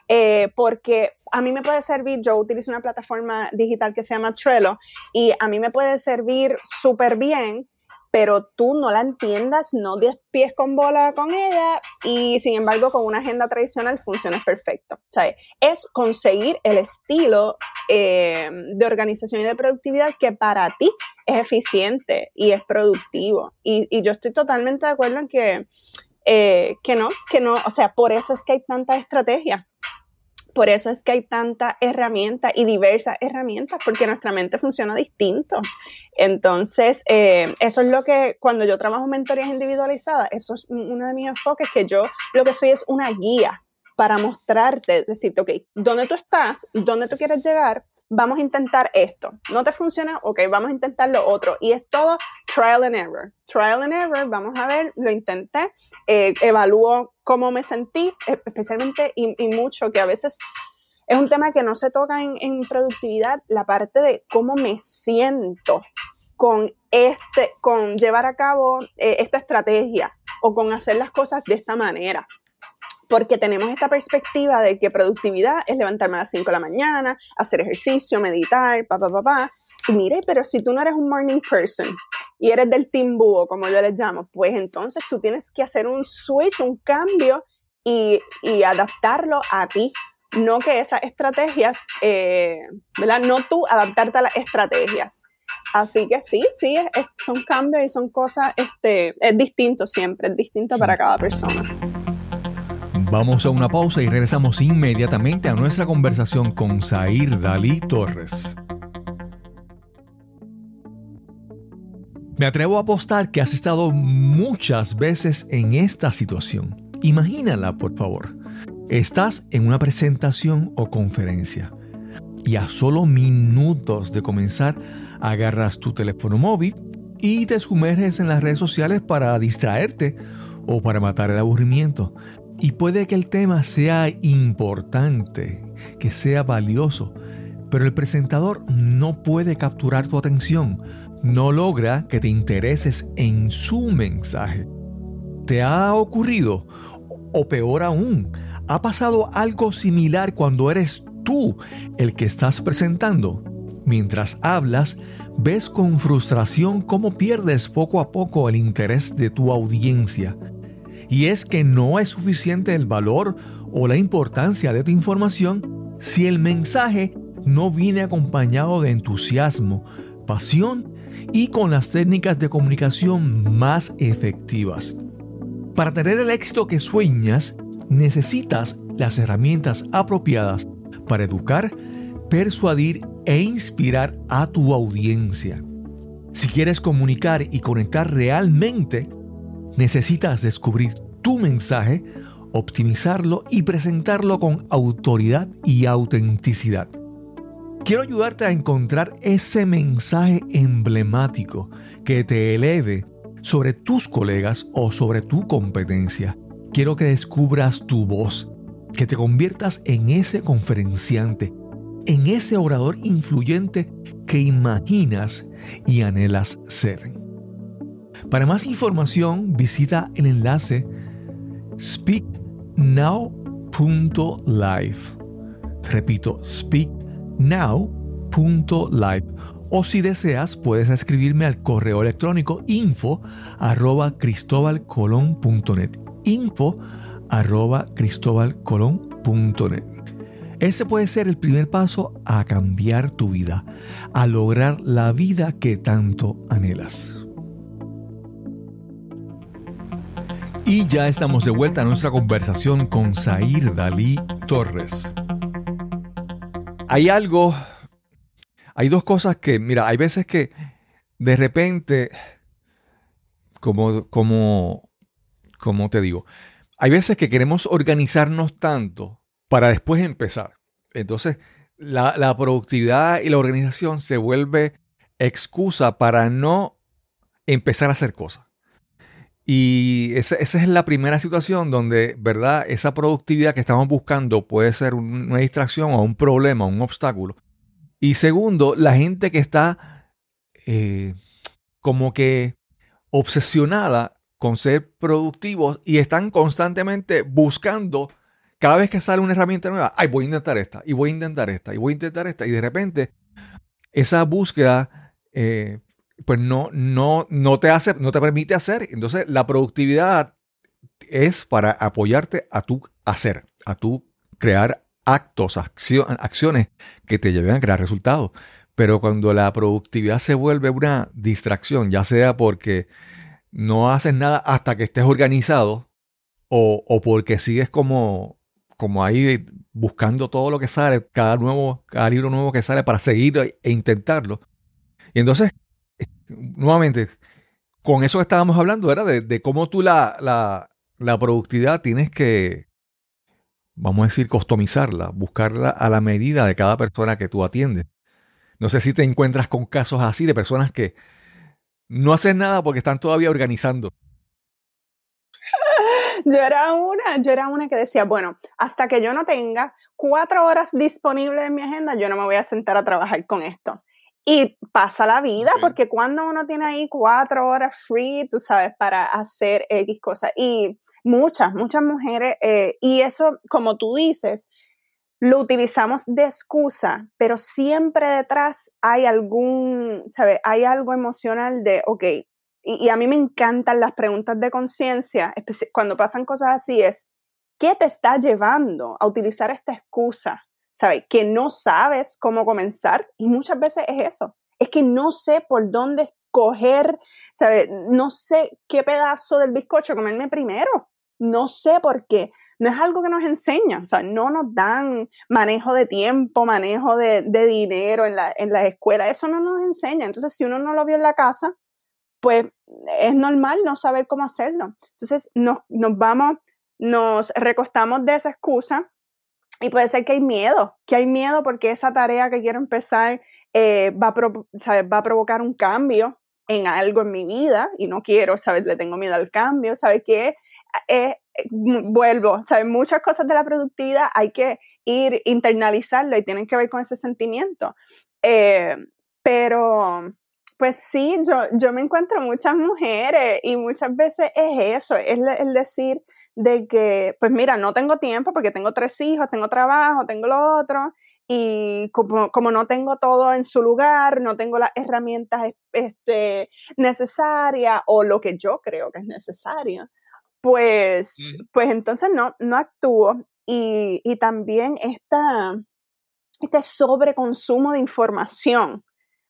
S1: Eh, porque a mí me puede servir, yo utilizo una plataforma digital que se llama Trello y a mí me puede servir súper bien pero tú no la entiendas, no des pies con bola con ella y sin embargo con una agenda tradicional funciona perfecto. Sea, es conseguir el estilo eh, de organización y de productividad que para ti es eficiente y es productivo. Y, yo estoy totalmente de acuerdo en que, eh, que no, que no, o sea, por eso es que hay tanta estrategia por eso es que hay tanta herramienta y diversas herramientas, porque nuestra mente funciona distinto. Entonces, eh, eso es lo que cuando yo trabajo mentorías individualizadas, eso es uno de mis enfoques, que yo lo que soy es una guía para mostrarte, decirte, ok, ¿dónde tú estás? ¿Dónde tú quieres llegar? Vamos a intentar esto. ¿No te funciona? Ok, vamos a intentar lo otro. Y es todo trial and error. Trial and error, vamos a ver, lo intenté, eh, evalúo cómo me sentí, e, especialmente y, mucho, que a veces es un tema que no se toca en, productividad, la parte de cómo me siento con este, con llevar a cabo eh, esta estrategia o con hacer las cosas de esta manera. Porque tenemos esta perspectiva de que productividad es levantarme a las 5 de la mañana, hacer ejercicio, meditar, pa, pa, pa, pa. Y mire, pero si tú no eres un morning person, y eres del team búho, como yo les llamo, pues entonces tú tienes que hacer un switch, un cambio y, adaptarlo a ti. No que esas estrategias, eh, ¿verdad? No tú adaptarte a las estrategias. Así que sí, sí, son cambios y son cosas, este, es distinto siempre, es distinto para cada persona.
S2: Vamos a una pausa y regresamos inmediatamente a nuestra conversación con Zair Dalí Torres. Me atrevo a apostar que has estado muchas veces en esta situación. Imagínala, por favor. Estás en una presentación o conferencia y a solo minutos de comenzar agarras tu teléfono móvil y te sumerges en las redes sociales para distraerte o para matar el aburrimiento. Y puede que el tema sea importante, que sea valioso, pero el presentador no puede capturar tu atención no logra que te intereses en su mensaje. ¿Te ha ocurrido? O peor aún, ¿ha pasado algo similar cuando eres tú el que estás presentando? Mientras hablas, ves con frustración cómo pierdes poco a poco el interés de tu audiencia. Y es que no es suficiente el valor o la importancia de tu información si el mensaje no viene acompañado de entusiasmo, pasión y con las técnicas de comunicación más efectivas. Para tener el éxito que sueñas, necesitas las herramientas apropiadas para educar, persuadir e inspirar a tu audiencia. Si quieres comunicar y conectar realmente, necesitas descubrir tu mensaje, optimizarlo y presentarlo con autoridad y autenticidad. Quiero ayudarte a encontrar ese mensaje emblemático que te eleve sobre tus colegas o sobre tu competencia. Quiero que descubras tu voz, que te conviertas en ese conferenciante, en ese orador influyente que imaginas y anhelas ser. Para más información visita el enlace speaknow.live. Repito, speaknow.live. O si deseas, puedes escribirme al correo electrónico info arroba cristobalcolón.net. Info arroba cristobalcolón.net. Ese puede ser el primer paso a cambiar tu vida, a lograr la vida que tanto anhelas. Y ya estamos de vuelta a nuestra conversación con Zair Dalí Torres. Hay algo, hay dos cosas que, mira, hay veces que de repente, como, como, como te digo, hay veces que queremos organizarnos tanto para después empezar. Entonces, la, productividad y la organización se vuelve excusa para no empezar a hacer cosas. Y esa, es la primera situación donde, ¿verdad? Esa productividad que estamos buscando puede ser una distracción o un problema, un obstáculo. Y segundo, la gente que está eh, como que obsesionada con ser productivos y están constantemente buscando cada vez que sale una herramienta nueva, ay, voy a intentar esta, y voy a intentar esta, y voy a intentar esta, y de repente esa búsqueda, eh, pues no, no, no te hace, no te permite hacer. Entonces, la productividad es para apoyarte a tu hacer, a tu crear actos, acciones que te lleven a crear resultados. Pero cuando la productividad se vuelve una distracción, ya sea porque no haces nada hasta que estés organizado o, o porque sigues como como ahí buscando todo lo que sale, cada nuevo, cada libro nuevo que sale para seguir e intentarlo. Y entonces, nuevamente, con eso que estábamos hablando, era de, cómo tú la, la, la, productividad tienes que, vamos a decir, customizarla, buscarla a la medida de cada persona que tú atiendes. No sé si te encuentras con casos así de personas que no hacen nada porque están todavía organizando (laughs)
S1: yo era una, yo era una que decía, bueno, hasta que yo no tenga cuatro horas disponibles en mi agenda, yo no me voy a sentar a trabajar con esto. Y pasa la vida, porque cuando uno tiene ahí cuatro horas free, tú sabes, para hacer X cosas. Y muchas, muchas mujeres, eh, y eso, como tú dices, lo utilizamos de excusa, pero siempre detrás hay algún, ¿sabes? Hay algo emocional de, ok, y, a mí me encantan las preguntas de conciencia, cuando pasan cosas así, es, ¿qué te está llevando a utilizar esta excusa? ¿Sabes? Que no sabes cómo comenzar y muchas veces es eso, es que no sé por dónde escoger, ¿sabes? No sé qué pedazo del bizcocho comerme primero, no sé por qué. No es algo que nos enseñan, ¿sabes? No nos dan manejo de tiempo, manejo de, dinero en la, en la escuela, eso no nos enseña. Entonces, si uno no lo vio en la casa, pues es normal no saber cómo hacerlo. Entonces nos, vamos, nos recostamos de esa excusa y puede ser que hay miedo, que hay miedo porque esa tarea que quiero empezar eh, va, a va a provocar un cambio en algo en mi vida y no quiero, ¿sabes? Le tengo miedo al cambio, ¿sabes qué? Eh, vuelvo, ¿sabes? Muchas cosas de la productividad hay que ir internalizarlo y tienen que ver con ese sentimiento. Eh, pero, pues sí, yo, yo me encuentro muchas mujeres y muchas veces es eso, es el decir de que, pues mira, no tengo tiempo porque tengo tres hijos, tengo trabajo, tengo lo otro, y como, como no tengo todo en su lugar, no tengo las herramientas este, necesarias o lo que yo creo que es necesario, pues, pues entonces no, no actúo. Y, y también esta, este sobreconsumo de información,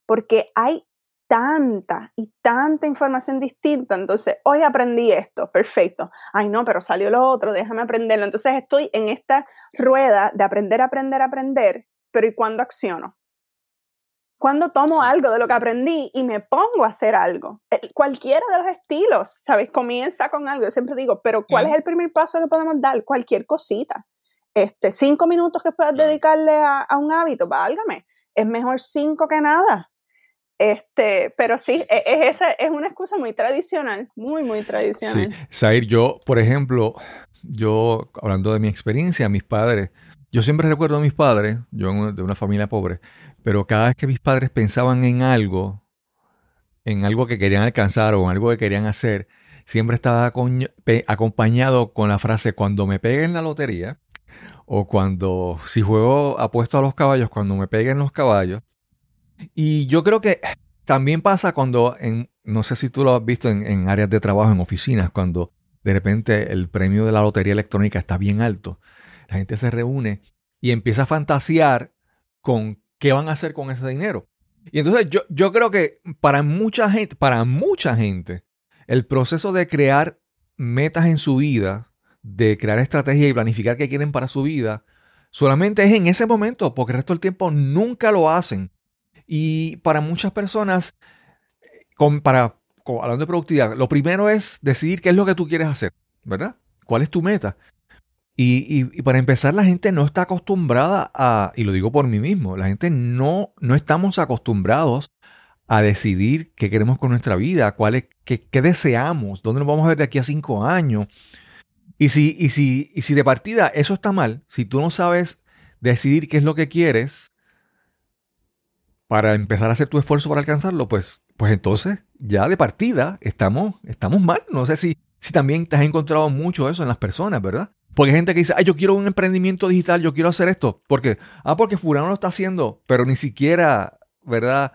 S1: porque hay tanta y tanta información distinta. Entonces, hoy aprendí esto, perfecto. Ay, no, pero salió lo otro, déjame aprenderlo. Entonces, estoy en esta rueda de aprender, aprender, aprender, pero ¿y cuándo acciono? ¿Cuándo tomo algo de lo que aprendí y me pongo a hacer algo? Cualquiera de los estilos, ¿sabes? Comienza con algo. Yo siempre digo, pero ¿cuál es el primer paso que podemos dar? Cualquier cosita. Este, cinco minutos que puedas dedicarle a, un hábito, válgame. Es mejor cinco que nada. Este, pero sí, e, es, esa, es una excusa muy tradicional, muy, muy tradicional.
S2: Sí, Zair, yo, por ejemplo, yo, hablando de mi experiencia, mis padres, yo siempre recuerdo a mis padres, yo de una familia pobre, pero cada vez que mis padres pensaban en algo, en algo que querían alcanzar o en algo que querían hacer, siempre estaba acompañado con la frase, cuando me peguen la lotería, o cuando, si juego apuesto a los caballos, cuando me peguen los caballos, y yo creo que también pasa cuando, en, no sé si tú lo has visto en, áreas de trabajo, en oficinas, cuando de repente el premio de la lotería electrónica está bien alto. La gente se reúne y empieza a fantasear con qué van a hacer con ese dinero. Y entonces yo, yo creo que para mucha gente, para mucha gente, el proceso de crear metas en su vida, de crear estrategias y planificar qué quieren para su vida, solamente es en ese momento, porque el resto del tiempo nunca lo hacen. Y para muchas personas, con, para, hablando de productividad, lo primero es decidir qué es lo que tú quieres hacer, ¿verdad? ¿Cuál es tu meta? Y, para empezar, la gente no está acostumbrada a, y lo digo por mí mismo, la gente no, no estamos acostumbrados a decidir qué queremos con nuestra vida, cuál es, qué, qué deseamos, dónde nos vamos a ver de aquí a cinco años. Y si, y, si, y si de partida eso está mal, si tú no sabes decidir qué es lo que quieres, para empezar a hacer tu esfuerzo para alcanzarlo, pues, pues entonces ya de partida estamos, estamos mal. No sé si, si también te has encontrado mucho eso en las personas, ¿verdad? Porque hay gente que dice, ay, yo quiero un emprendimiento digital, yo quiero hacer esto. Porque, ah, porque Furano lo está haciendo, pero ni siquiera, ¿verdad?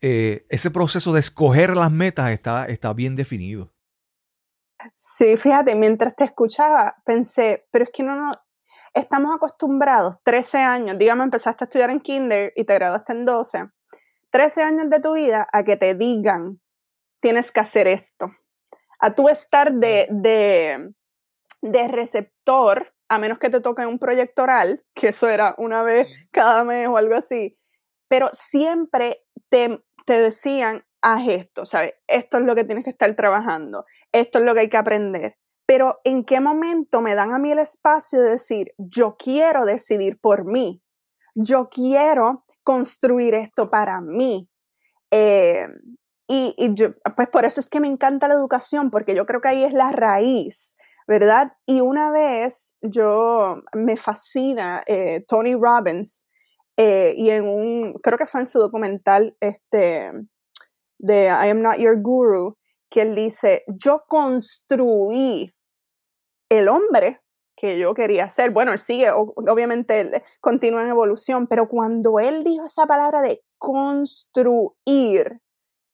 S2: Eh, ese proceso de escoger las metas está, está bien definido.
S1: Sí, fíjate, mientras te escuchaba, pensé, pero es que no, no, estamos acostumbrados, 13 años, digamos, empezaste a estudiar en kinder y te graduaste en 12, 13 años de tu vida a que te digan, tienes que hacer esto. A tú estar de, de, de receptor, a menos que te toque un proyecto oral, (laughs) que eso era una vez cada mes o algo así, pero siempre te, te decían, haz esto, ¿sabes? Esto es lo que tienes que estar trabajando, esto es lo que hay que aprender. Pero ¿en qué momento me dan a mí el espacio de decir, yo quiero decidir por mí? Yo quiero construir esto para mí. Eh, y, pues por eso es que me encanta la educación, porque yo creo que ahí es la raíz, ¿verdad? Y una vez yo me fascina eh, Tony Robbins, eh, y en un, creo que fue en su documental este, de I Am Not Your Guru, que él dice, yo construí el hombre que yo quería ser. Bueno, él sigue, obviamente, él continúa en evolución, pero cuando él dijo esa palabra de construir,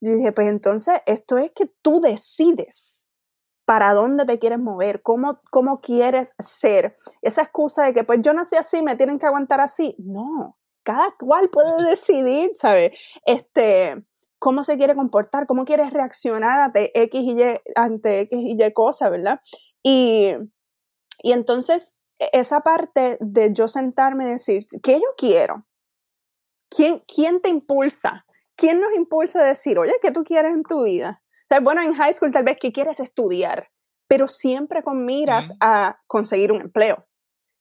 S1: yo dije, pues entonces esto es que tú decides para dónde te quieres mover, cómo, cómo quieres ser. Esa excusa de que pues yo nací así, me tienen que aguantar así. No, cada cual puede decidir, ¿sabes? Este, cómo se quiere comportar, cómo quieres reaccionar ante X y Y, ante X y Y cosas, ¿verdad? Y, y entonces e, esa parte de yo sentarme y decir, ¿qué yo quiero? ¿Quién, ¿Quién te impulsa? ¿Quién nos impulsa a decir, oye, ¿qué tú quieres en tu vida? O bueno, en high school tal vez, ¿qué quieres estudiar? Pero siempre con miras a conseguir un empleo.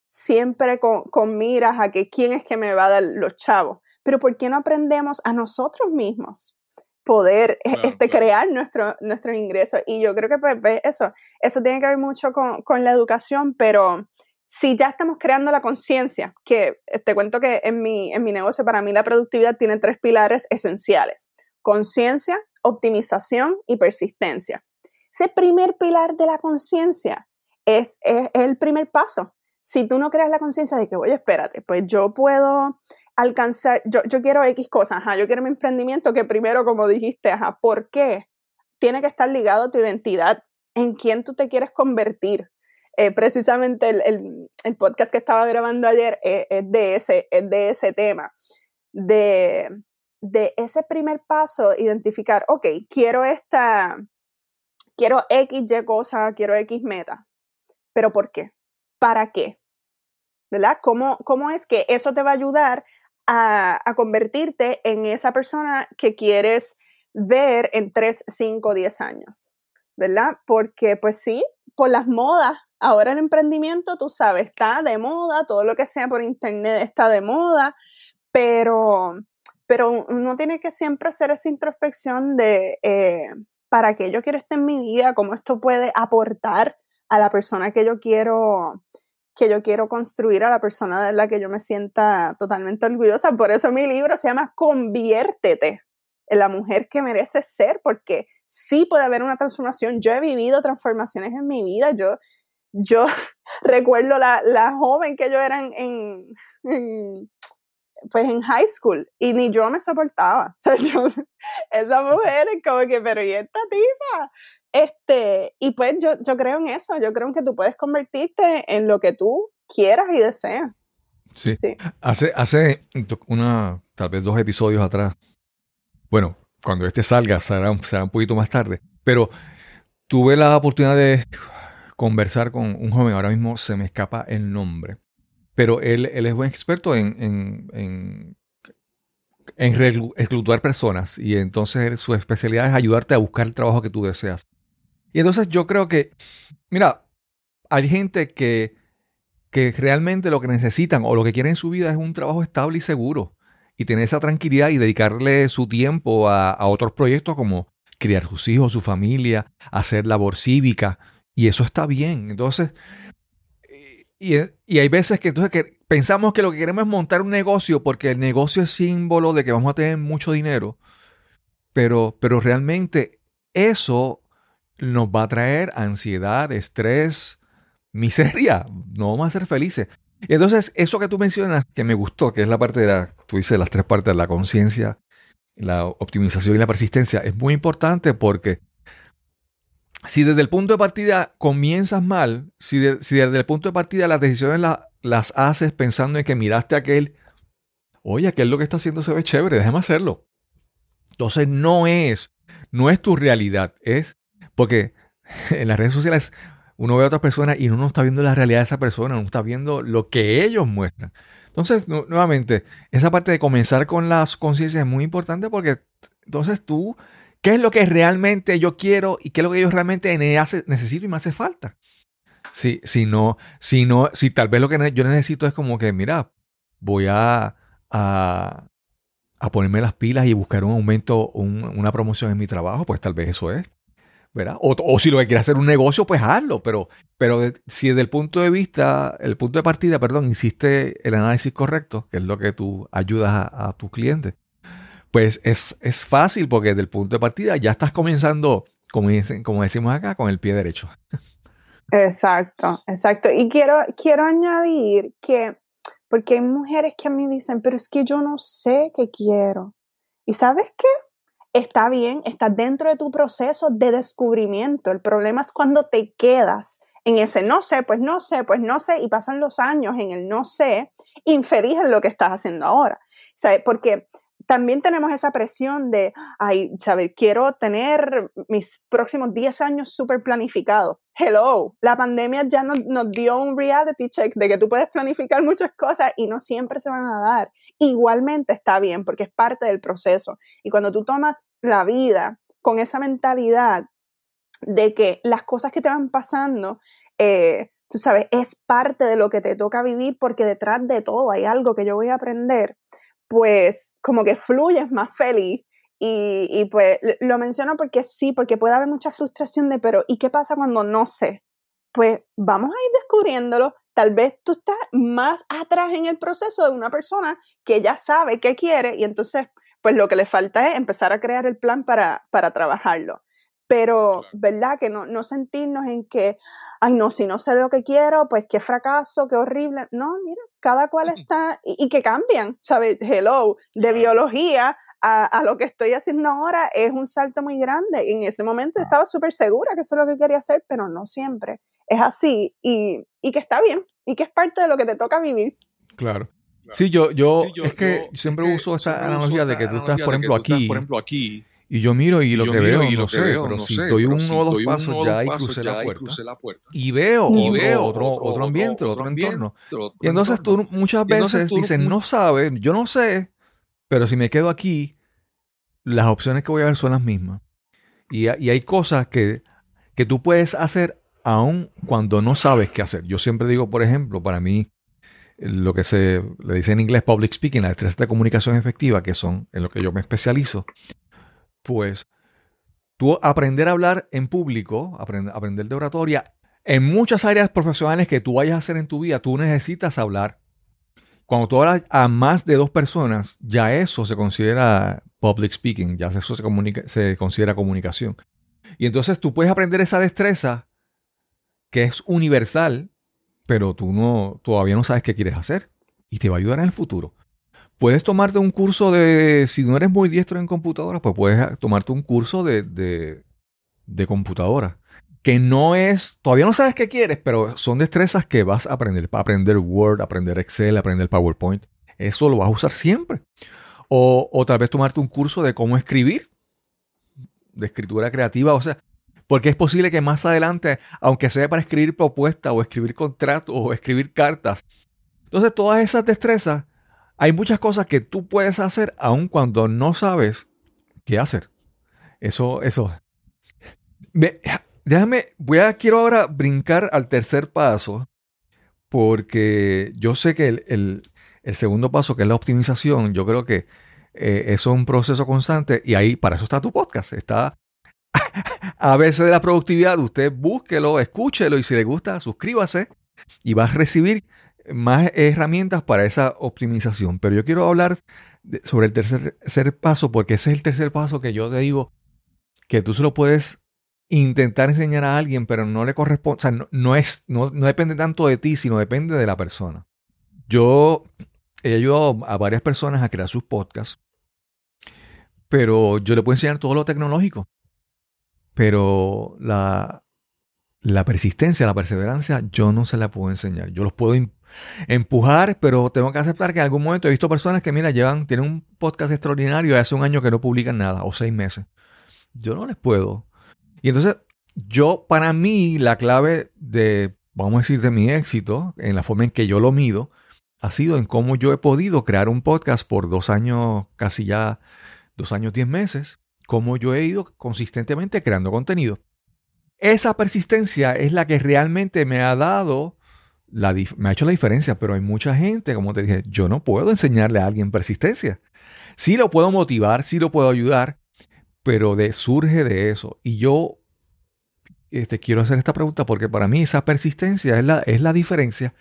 S1: Siempre con, con miras a que quién es que me va a dar los chavos. Pero ¿por qué no aprendemos a nosotros mismos? Poder e, este, crear nuestro, nuestros ingresos. Y yo creo que pues, eso, eso tiene que ver mucho con, con la educación, pero si ya estamos creando la conciencia, que eh, te cuento que en mi, en mi negocio para mí la productividad tiene tres pilares esenciales. Conciencia, optimización y persistencia. Ese primer pilar de la conciencia es, es, el primer paso. Si tú no creas la conciencia de que, oye, espérate, pues yo puedo alcanzar, yo, yo quiero X cosas, ajá, yo quiero mi emprendimiento que primero, como dijiste, ajá, ¿por qué? Tiene que estar ligado a tu identidad en quién tú te quieres convertir. Eh, precisamente el, podcast que estaba grabando ayer es, de, ese, de ese tema, de, de ese primer paso, identificar, ok, quiero esta, quiero X, Y cosa, quiero X meta, pero ¿por qué? ¿Para qué? ¿Verdad? ¿Cómo, cómo es que eso te va a ayudar a, convertirte en esa persona que quieres ver en 3, 5, 10 años? ¿Verdad? Porque pues sí, por las modas Ahora el emprendimiento, tú sabes, está de moda, todo lo que sea por internet está de moda, pero, pero uno tiene que siempre hacer esa introspección de eh, para qué yo quiero estar en mi vida, cómo esto puede aportar a la persona que yo quiero que yo quiero construir a la persona de la que yo me sienta totalmente orgullosa. Por eso mi libro se llama Conviértete en la mujer que mereces ser, porque sí puede haber una transformación. Yo he vivido transformaciones en mi vida. Yo, yo (laughs) recuerdo la, la, joven que yo era en, pues en high school y ni yo me soportaba. (laughs) esa mujer es como que, pero ¿y esta tipa? Este, y pues yo, yo creo en eso, yo creo en que tú puedes convertirte en lo que tú quieras y deseas.
S2: Sí. sí. Hace, hace una, tal vez dos episodios atrás, bueno, cuando este salga será, será un poquito más tarde, pero tuve la oportunidad de conversar con un joven, ahora mismo se me escapa el nombre, pero él, él es buen experto en, en, en, en reclutar personas y entonces su especialidad es ayudarte a buscar el trabajo que tú deseas. Y entonces yo creo que, mira, hay gente que, que realmente lo que necesitan o lo que quieren en su vida es un trabajo estable y seguro y tener esa tranquilidad y dedicarle su tiempo a, a otros proyectos como criar sus hijos, su familia, hacer labor cívica, y eso está bien. Entonces, y, hay veces que, entonces, que pensamos que lo que queremos es montar un negocio porque el negocio es símbolo de que vamos a tener mucho dinero, pero, pero realmente eso nos va a traer ansiedad, estrés, miseria. No vamos a ser felices. Y entonces, eso que tú mencionas, que me gustó, que es la parte de la, tú dices las tres partes la conciencia, la optimización y la persistencia, es muy importante porque si desde el punto de partida comienzas mal, si, desde el punto de partida las decisiones las haces pensando en que miraste a aquel, oye, aquel lo que está haciendo se ve chévere, déjame hacerlo. Entonces no es, no es tu realidad, es porque (laughs) en las redes sociales uno ve a otras personas y uno no está viendo la realidad de esa persona, uno está viendo lo que ellos muestran. Entonces, nuevamente, esa parte de comenzar con las conciencias es muy importante porque entonces tú ¿Qué es lo que realmente yo quiero y qué es lo que yo realmente necesito y me hace falta? Si, si no, si tal vez lo que yo necesito es como que, mira, voy a, a, ponerme las pilas y buscar un aumento, una promoción en mi trabajo, pues tal vez eso es. ¿verdad? O, si lo que quieres hacer un negocio, pues hazlo, pero, pero si desde el punto de vista, el punto de partida, perdón, hiciste el análisis correcto, que es lo que tú ayudas a tus clientes, pues es, es fácil porque desde el punto de partida ya estás comenzando, como, dicen, como decimos acá, con el pie derecho.
S1: Exacto, exacto. Y quiero, quiero añadir que, porque hay mujeres que a mí dicen, pero es que yo no sé qué quiero. ¿Y sabes qué? Está bien, estás dentro de tu proceso de descubrimiento. El problema es cuando te quedas en ese no sé, pues no sé, pues no sé, y pasan los años en el no sé, infeliz en lo que estás haciendo ahora. ¿Sabes? Porque también tenemos esa presión de, ay, ¿sabes? Quiero tener mis próximos 10 años súper planificados. Hello, la pandemia ya nos, nos, dio un reality check de que tú puedes planificar muchas cosas y no siempre se van a dar. Igualmente está bien porque es parte del proceso. Y cuando tú tomas la vida con esa mentalidad de que las cosas que te van pasando, eh, tú sabes, es parte de lo que te toca vivir porque detrás de todo hay algo que yo voy a aprender pues como que fluyes más feliz. Y, y, pues lo menciono porque sí, porque puede haber mucha frustración de, pero ¿y qué pasa cuando no sé? Pues vamos a ir descubriéndolo. Tal vez tú estás más atrás en el proceso de una persona que ya sabe qué quiere y entonces, pues lo que le falta es empezar a crear el plan para, para trabajarlo. Pero, ¿verdad? Que no, no sentirnos en que, ay, no, si no sé lo que quiero, pues qué fracaso, qué horrible. No, mira, cada cual está, y, que cambian, ¿sabes? Hello, de biología a, lo que estoy haciendo ahora es un salto muy grande. en ese momento estaba súper segura que eso es lo que quería hacer, pero no siempre. Es así y, y, que está bien y que es parte de lo que te toca vivir.
S2: Claro. Sí, yo, yo, es que siempre uso esta analogía de que tú estás, por ejemplo, aquí, por ejemplo, aquí y yo miro y lo que veo, y lo sé, pero si estoy uno o dos pasos ya ahí crucé, la puerta, y veo, otro, otro, ambiente, otro, entorno. y entonces tú muchas veces dices, no sabes, yo no sé, pero si me quedo aquí, las opciones que voy a ver son las mismas. Y, y hay cosas que, que tú puedes hacer aun cuando no sabes qué hacer. Yo siempre digo, por ejemplo, para mí, lo que se le dice en inglés public speaking, la destreza de comunicación efectiva, que son en lo que yo me especializo, pues tú aprender a hablar en público, aprender, de oratoria, en muchas áreas profesionales que tú vayas a hacer en tu vida, tú necesitas hablar. Cuando tú hablas a más de dos personas, ya eso se considera public speaking, ya eso se, se considera comunicación. Y entonces tú puedes aprender esa destreza que es universal, pero tú no, todavía no sabes qué quieres hacer y te va a ayudar en el futuro. Puedes tomarte un curso de, si no eres muy diestro en computadora, pues puedes tomarte un curso de, de, computadora. Que no es, todavía no sabes qué quieres, pero son destrezas que vas a aprender. Aprender Word, aprender Excel, aprender PowerPoint. Eso lo vas a usar siempre. O, o tal vez tomarte un curso de cómo escribir, de escritura creativa. O sea, porque es posible que más adelante, aunque sea para escribir propuestas o escribir contratos o escribir cartas, entonces todas esas destrezas hay muchas cosas que tú puedes hacer aun cuando no sabes qué hacer. Eso, eso. déjame, voy a, quiero ahora brincar al tercer paso, porque yo sé que el, segundo paso, que es la optimización, yo creo que eh, eso es un proceso constante y ahí, para eso está tu podcast, está (laughs) a veces de la productividad, usted búsquelo, escúchelo y si le gusta, suscríbase y va a recibir más herramientas para esa optimización. Pero yo quiero hablar sobre el tercer, paso, porque ese es el tercer paso que yo te digo que tú se lo puedes intentar enseñar a alguien, pero no le corresponde, o sea, no, es, no, depende tanto de ti, sino depende de la persona. Yo he ayudado a varias personas a crear sus podcasts, pero yo le puedo enseñar todo lo tecnológico. Pero la, la persistencia, la perseverancia, yo no se la puedo enseñar. Yo los puedo empujar, pero tengo que aceptar que en algún momento he visto personas que, mira, llevan, tienen un podcast extraordinario y hace un año que no publican nada, o seis meses. Yo no les puedo. Y entonces, yo, para mí, la clave de, vamos a decir, de mi éxito, en la forma en que yo lo mido, ha sido en cómo yo he podido crear un podcast por dos años, casi ya dos años, diez meses, cómo yo he ido consistentemente creando contenido. Esa persistencia es la que realmente me ha dado me ha hecho la diferencia, pero hay mucha gente, como te dije, yo no puedo enseñarle a alguien persistencia. Sí lo puedo motivar, sí lo puedo ayudar, pero de, surge de eso. Y yo este, quiero hacer esta pregunta porque para mí esa persistencia es la, es la diferencia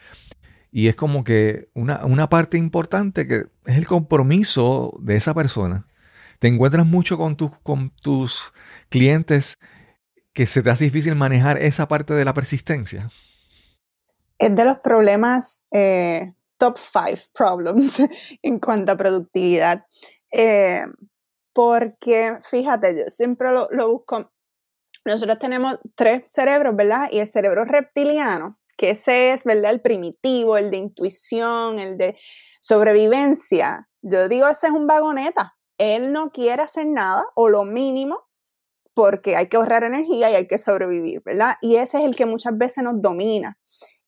S2: y es como que una, una parte importante que es el compromiso de esa persona. Te encuentras mucho con, tus con tus clientes que se te hace difícil manejar esa parte de la persistencia
S1: es de los problemas eh, top five problems (laughs) en cuanto a productividad. Eh, porque, fíjate, yo siempre lo, busco. Nosotros tenemos tres cerebros, ¿verdad? Y el cerebro reptiliano, que ese es, ¿verdad? El primitivo, el de intuición, el de sobrevivencia. Yo digo, ese es un vagoneta. Él no quiere hacer nada o lo mínimo porque hay que ahorrar energía y hay que sobrevivir, ¿verdad? Y ese es el que muchas veces nos domina.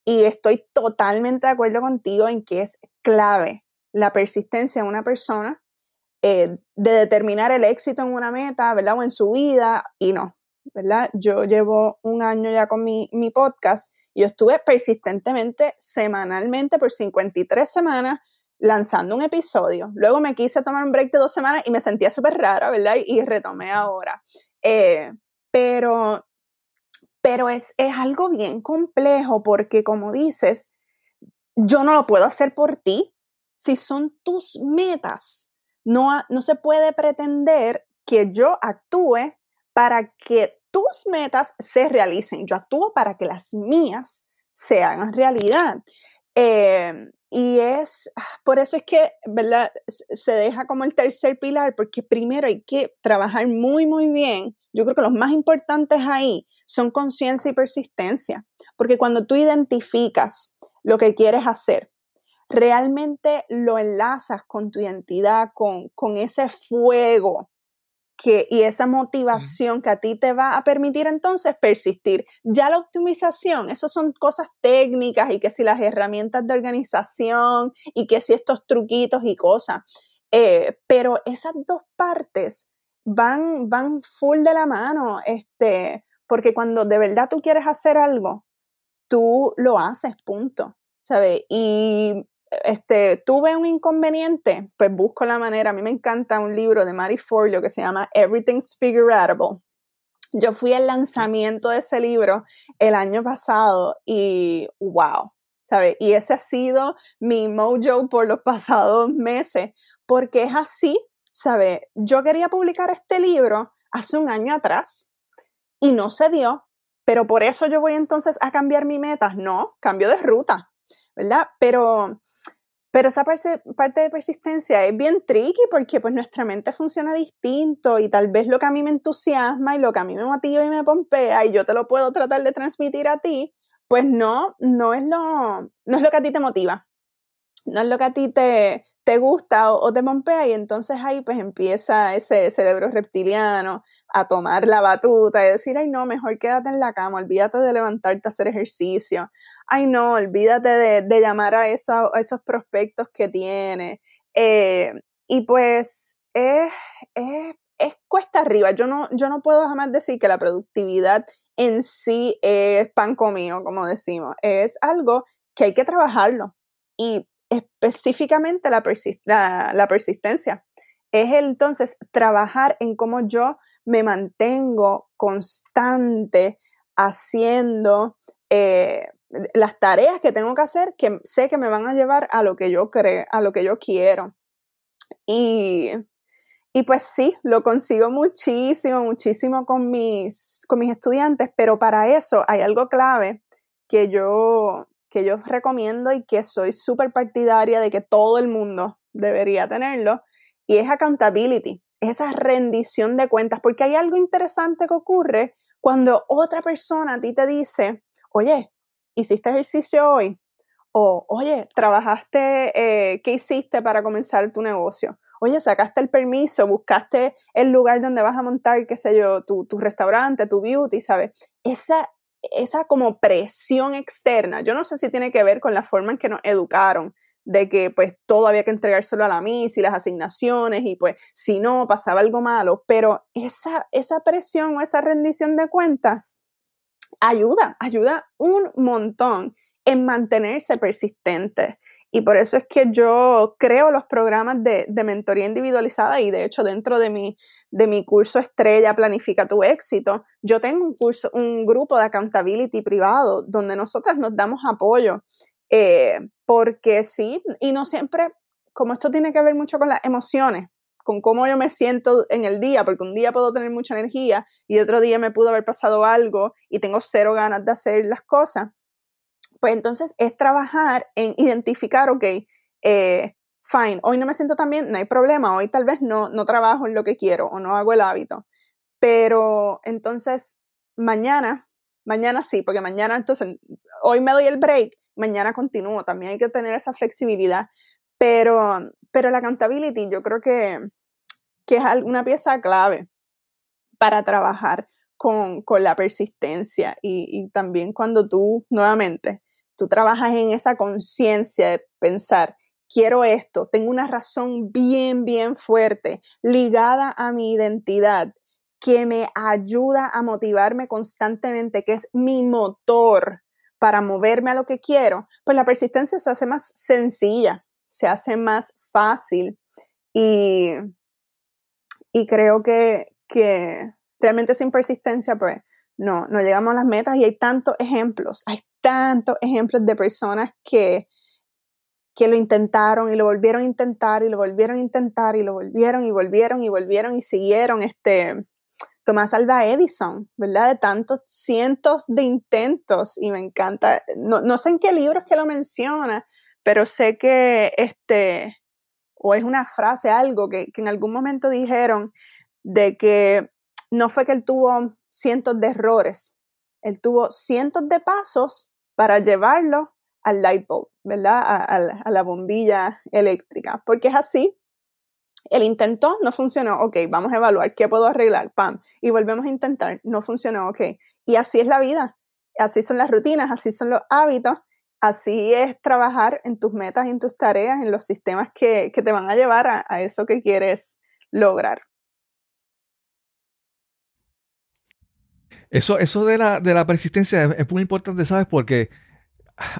S1: Y estoy totalmente de acuerdo contigo en que es clave la persistencia en una persona eh, de determinar el éxito en una meta, ¿verdad? O en su vida, y no, ¿verdad? Yo llevo un año ya con mi, mi podcast y estuve persistentemente, semanalmente, por 53 semanas, lanzando un episodio. Luego me quise tomar un break de dos semanas y me sentía súper rara, ¿verdad? Y, retomé ahora. Eh, pero pero es, algo bien complejo porque como dices, yo no lo puedo hacer por ti. Si son tus metas, no, no se puede pretender que yo actúe para que tus metas se realicen. Yo actúo para que las mías se hagan realidad. Eh, y es, por eso es que, ¿verdad? Se deja como el tercer pilar, porque primero hay que trabajar muy, muy bien. Yo creo que los más importantes ahí son conciencia y persistencia, porque cuando tú identificas lo que quieres hacer, realmente lo enlazas con tu identidad, con, con ese fuego que, y esa motivación que a ti te va a permitir entonces persistir. Ya la optimización, eso son cosas técnicas y que si las herramientas de organización y que si estos truquitos y cosas, eh, pero esas dos partes van, van full de la mano, este, porque cuando de verdad tú quieres hacer algo, tú lo haces, punto. ¿Sabes? Y este, tuve un inconveniente, pues busco la manera. A mí me encanta un libro de Mary Forleo que se llama Everything's Figureable. Yo fui al lanzamiento de ese libro el año pasado y wow, ¿sabes? Y ese ha sido mi mojo por los (laughs) pasados meses, porque es así, ¿sabes? Yo quería publicar este libro hace un año atrás y no se dio, pero por eso yo voy entonces a cambiar mi meta. No, cambio de ruta. ¿Verdad? Pero, pero esa parte, de persistencia es bien tricky porque pues nuestra mente funciona distinto y tal vez lo que a mí me entusiasma y lo que a mí me motiva y me pompea y yo te lo puedo tratar de transmitir a ti, pues no, no es lo, no es lo que a ti te motiva, no es lo que a ti te, te gusta o, o, te pompea y entonces ahí pues empieza ese cerebro reptiliano a tomar la batuta y decir, ay no, mejor quédate en la cama, olvídate de levantarte a hacer ejercicio, ay no, olvídate de, llamar a, esos prospectos que tiene. Eh, y pues es, cuesta arriba. Yo no, yo no puedo jamás decir que la productividad en sí es pan comido, como decimos. Es algo que hay que trabajarlo. Y específicamente la, la, persistencia. Es entonces trabajar en cómo yo me mantengo constante haciendo eh, las tareas que tengo que hacer que sé que me van a llevar a lo que yo creo, a lo que yo quiero. Y, y pues sí, lo consigo muchísimo, muchísimo con mis, con mis estudiantes, pero para eso hay algo clave que yo, que yo recomiendo y que soy súper partidaria de que todo el mundo debería tenerlo, y es accountability, esa rendición de cuentas, porque hay algo interesante que ocurre cuando otra persona a ti te dice, oye, ¿hiciste ejercicio hoy? O, oye, ¿trabajaste? Eh, ¿Qué hiciste para comenzar tu negocio? Oye, sacaste el permiso, buscaste el lugar donde vas a montar, qué sé yo, tu, tu restaurante, tu beauty, ¿sabes? Esa, esa como presión externa, yo no sé si tiene que ver con la forma en que nos educaron, de que pues todo había que entregárselo a la MIS y las asignaciones y pues si no pasaba algo malo, pero esa, esa presión o esa rendición de cuentas ayuda, ayuda un montón en mantenerse persistente. Y por eso es que yo creo los programas de, mentoría individualizada y de hecho dentro de mi, de mi curso estrella Planifica tu éxito, yo tengo un curso, un grupo de accountability privado donde nosotras nos damos apoyo. Eh, porque sí, y no siempre, como esto tiene que ver mucho con las emociones, con cómo yo me siento en el día, porque un día puedo tener mucha energía y otro día me pudo haber pasado algo y tengo cero ganas de hacer las cosas. Pues entonces es trabajar en identificar, ok, eh, fine, hoy no me siento tan bien, no hay problema, hoy tal vez no, no trabajo en lo que quiero o no hago el hábito, pero entonces mañana, mañana sí, porque mañana entonces, hoy me doy el break, mañana continúo, también hay que tener esa flexibilidad, pero, pero la accountability yo creo que, que es una pieza clave para trabajar con, la persistencia y, también cuando tú, nuevamente, tú trabajas en esa conciencia de pensar, quiero esto, tengo una razón bien, bien fuerte ligada a mi identidad que me ayuda a motivarme constantemente, que es mi motor para moverme a lo que quiero, pues la persistencia se hace más sencilla, se hace más fácil y, y creo que, que realmente sin persistencia, pues no, no llegamos a las metas y hay tantos ejemplos, hay tantos ejemplos de personas que, que lo intentaron y lo volvieron a intentar y lo volvieron a intentar y lo volvieron y volvieron y volvieron y siguieron este, Tomás Alba Edison, ¿verdad? De tantos cientos de intentos y me encanta, no, sé en qué libros que lo menciona, pero sé que este, o es una frase, algo que, que en algún momento dijeron de que no fue que él tuvo cientos de errores, él tuvo cientos de pasos para llevarlo al light bulb, ¿verdad? A, la bombilla eléctrica, porque es así. Él intentó, no funcionó, ok, vamos a evaluar qué puedo arreglar, pam, y volvemos a intentar, no funcionó, ok. Y así es la vida, así son las rutinas, así son los hábitos, así es trabajar en tus metas, en tus tareas, en los sistemas que, te van a llevar a, a eso que quieres lograr.
S2: Eso, eso de, la, de la persistencia es, muy importante, ¿sabes? Porque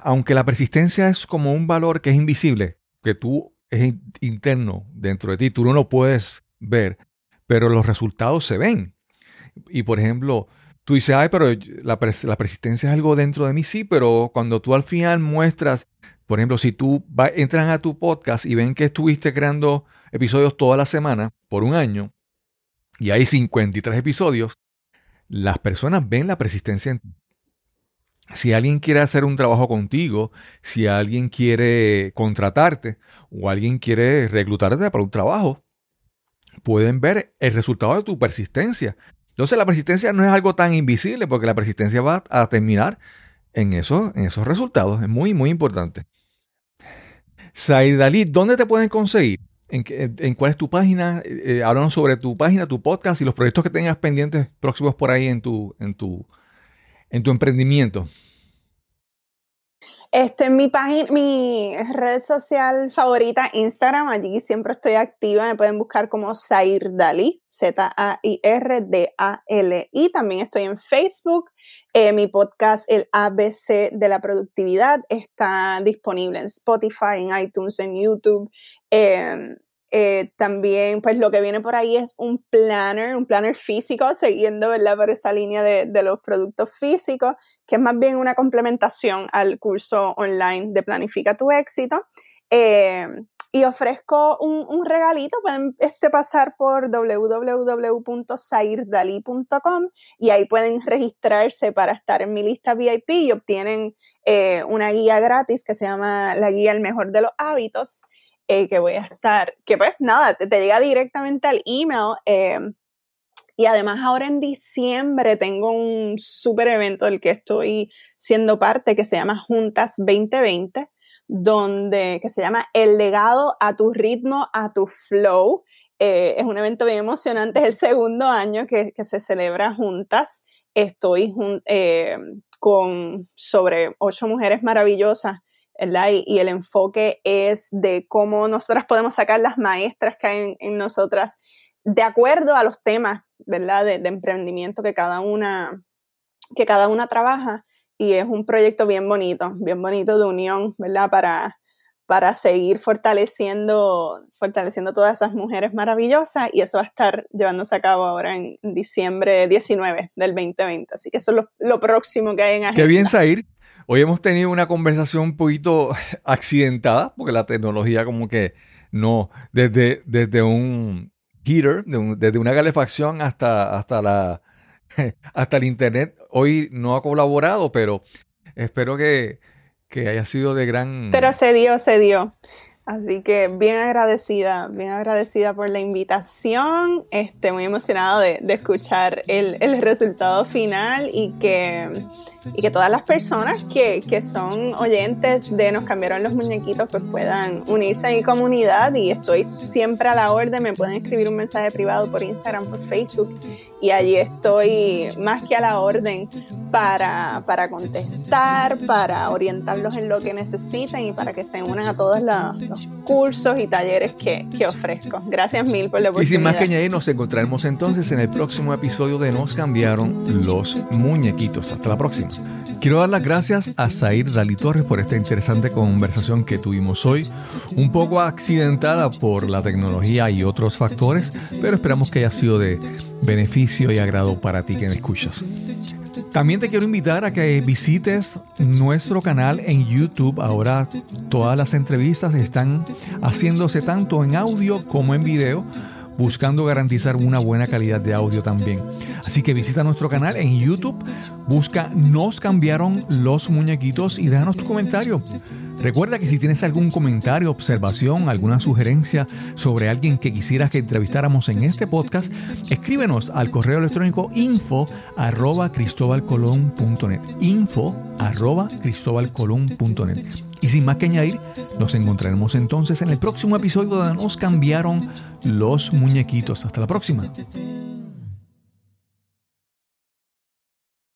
S2: aunque la persistencia es como un valor que es invisible, que tú es interno dentro de ti, tú no lo puedes ver, pero los resultados se ven. Y por ejemplo, tú dices, ay, pero la, la persistencia es algo dentro de mí, sí, pero cuando tú al final muestras, por ejemplo, si tú entras a tu podcast y ven que estuviste creando episodios toda la semana por un año, y hay 53 episodios, las personas ven la persistencia en ti. Si alguien quiere hacer un trabajo contigo, si alguien quiere contratarte o alguien quiere reclutarte para un trabajo, pueden ver el resultado de tu persistencia. Entonces la persistencia no es algo tan invisible porque la persistencia va a terminar en, eso, en esos resultados. Es muy, muy importante. Saidalí, ¿dónde te pueden conseguir? en, cuál es tu página, eh, eh sobre tu página, tu podcast y los proyectos que tengas pendientes próximos por ahí en tu, en tu, en tu emprendimiento.
S1: Este, mi página, mi red social favorita, Instagram, allí siempre estoy activa, me pueden buscar como Zair Dali, Z-A-I-R-D-A-L-I. También estoy en Facebook. Eh, mi podcast, el ABC de la productividad, está disponible en Spotify, en iTunes, en YouTube. Em, eh, también, pues lo que viene por ahí es un planner, un planner físico, siguiendo, ¿verdad? Por esa línea de, de, los productos físicos, que es más bien una complementación al curso online de Planifica tu éxito. Eh, y ofrezco un, un, regalito, pueden este, pasar por www.sairdali.com y ahí pueden registrarse para estar en mi lista VIP y obtienen eh, una guía gratis que se llama la guía El mejor de los hábitos eh, que voy a estar, que pues nada, te, llega directamente al email. Eh, y además ahora en diciembre tengo un súper evento del que estoy siendo parte que se llama Juntas 2020, donde, que se llama El legado a tu ritmo, a tu flow. Eh, es un evento bien emocionante, (laughs) es el segundo año que, que se celebra juntas. Estoy con sobre ocho mujeres maravillosas y, el enfoque es de cómo nosotras podemos sacar las maestras que hay en, nosotras de acuerdo a los temas, ¿verdad? De, emprendimiento que cada una que cada una trabaja y es un proyecto bien bonito, bien bonito de unión, ¿verdad? Para, para seguir fortaleciendo, fortaleciendo todas esas mujeres maravillosas y eso va a estar llevándose a cabo ahora en diciembre 19 del 2020. Así que eso es lo, lo próximo que hay en agenda.
S2: Qué bien, Sair. Hoy hemos tenido una conversación un poquito (laughs) accidentada, porque la tecnología como que no, desde, desde un heater, desde una calefacción hasta, hasta, la, (laughs) hasta el internet, hoy no ha colaborado, pero espero que, que haya sido de gran...
S1: Pero se dio, se dio. Así que bien agradecida, bien agradecida por la invitación, este, muy emocionado de, escuchar el, el, resultado final y que, y que todas las personas que, que, son oyentes de Nos cambiaron los muñequitos pues puedan unirse a mi comunidad y estoy siempre a la orden, me pueden escribir un mensaje privado por Instagram, por Facebook y allí estoy más que a la orden para, para contestar, para orientarlos en lo que necesiten y para que se unan a todos los, cursos y talleres que, que, ofrezco. Gracias mil por la oportunidad.
S2: Y sin más que añadir, nos encontraremos entonces en el próximo episodio de Nos cambiaron los muñequitos. Hasta la próxima. Quiero dar las gracias a Zair Dali Torres por esta interesante conversación que tuvimos hoy, un poco accidentada por la tecnología y otros factores, pero esperamos que haya sido de beneficio y agrado para ti que me escuchas. También te quiero invitar a que visites nuestro canal en YouTube. Ahora todas las entrevistas están haciéndose tanto en audio como en video buscando garantizar una buena calidad de audio también. Así que visita nuestro canal en YouTube, busca Nos cambiaron los muñequitos y déjanos tu comentario. Recuerda que si tienes algún comentario, observación, alguna sugerencia sobre alguien que quisieras que entrevistáramos en este podcast, escríbenos al correo electrónico info arroba cristobalcolón.net info arroba cristobalcolón.net y sin más que añadir, nos encontraremos entonces en el próximo episodio donde nos cambiaron los muñequitos. Hasta la próxima.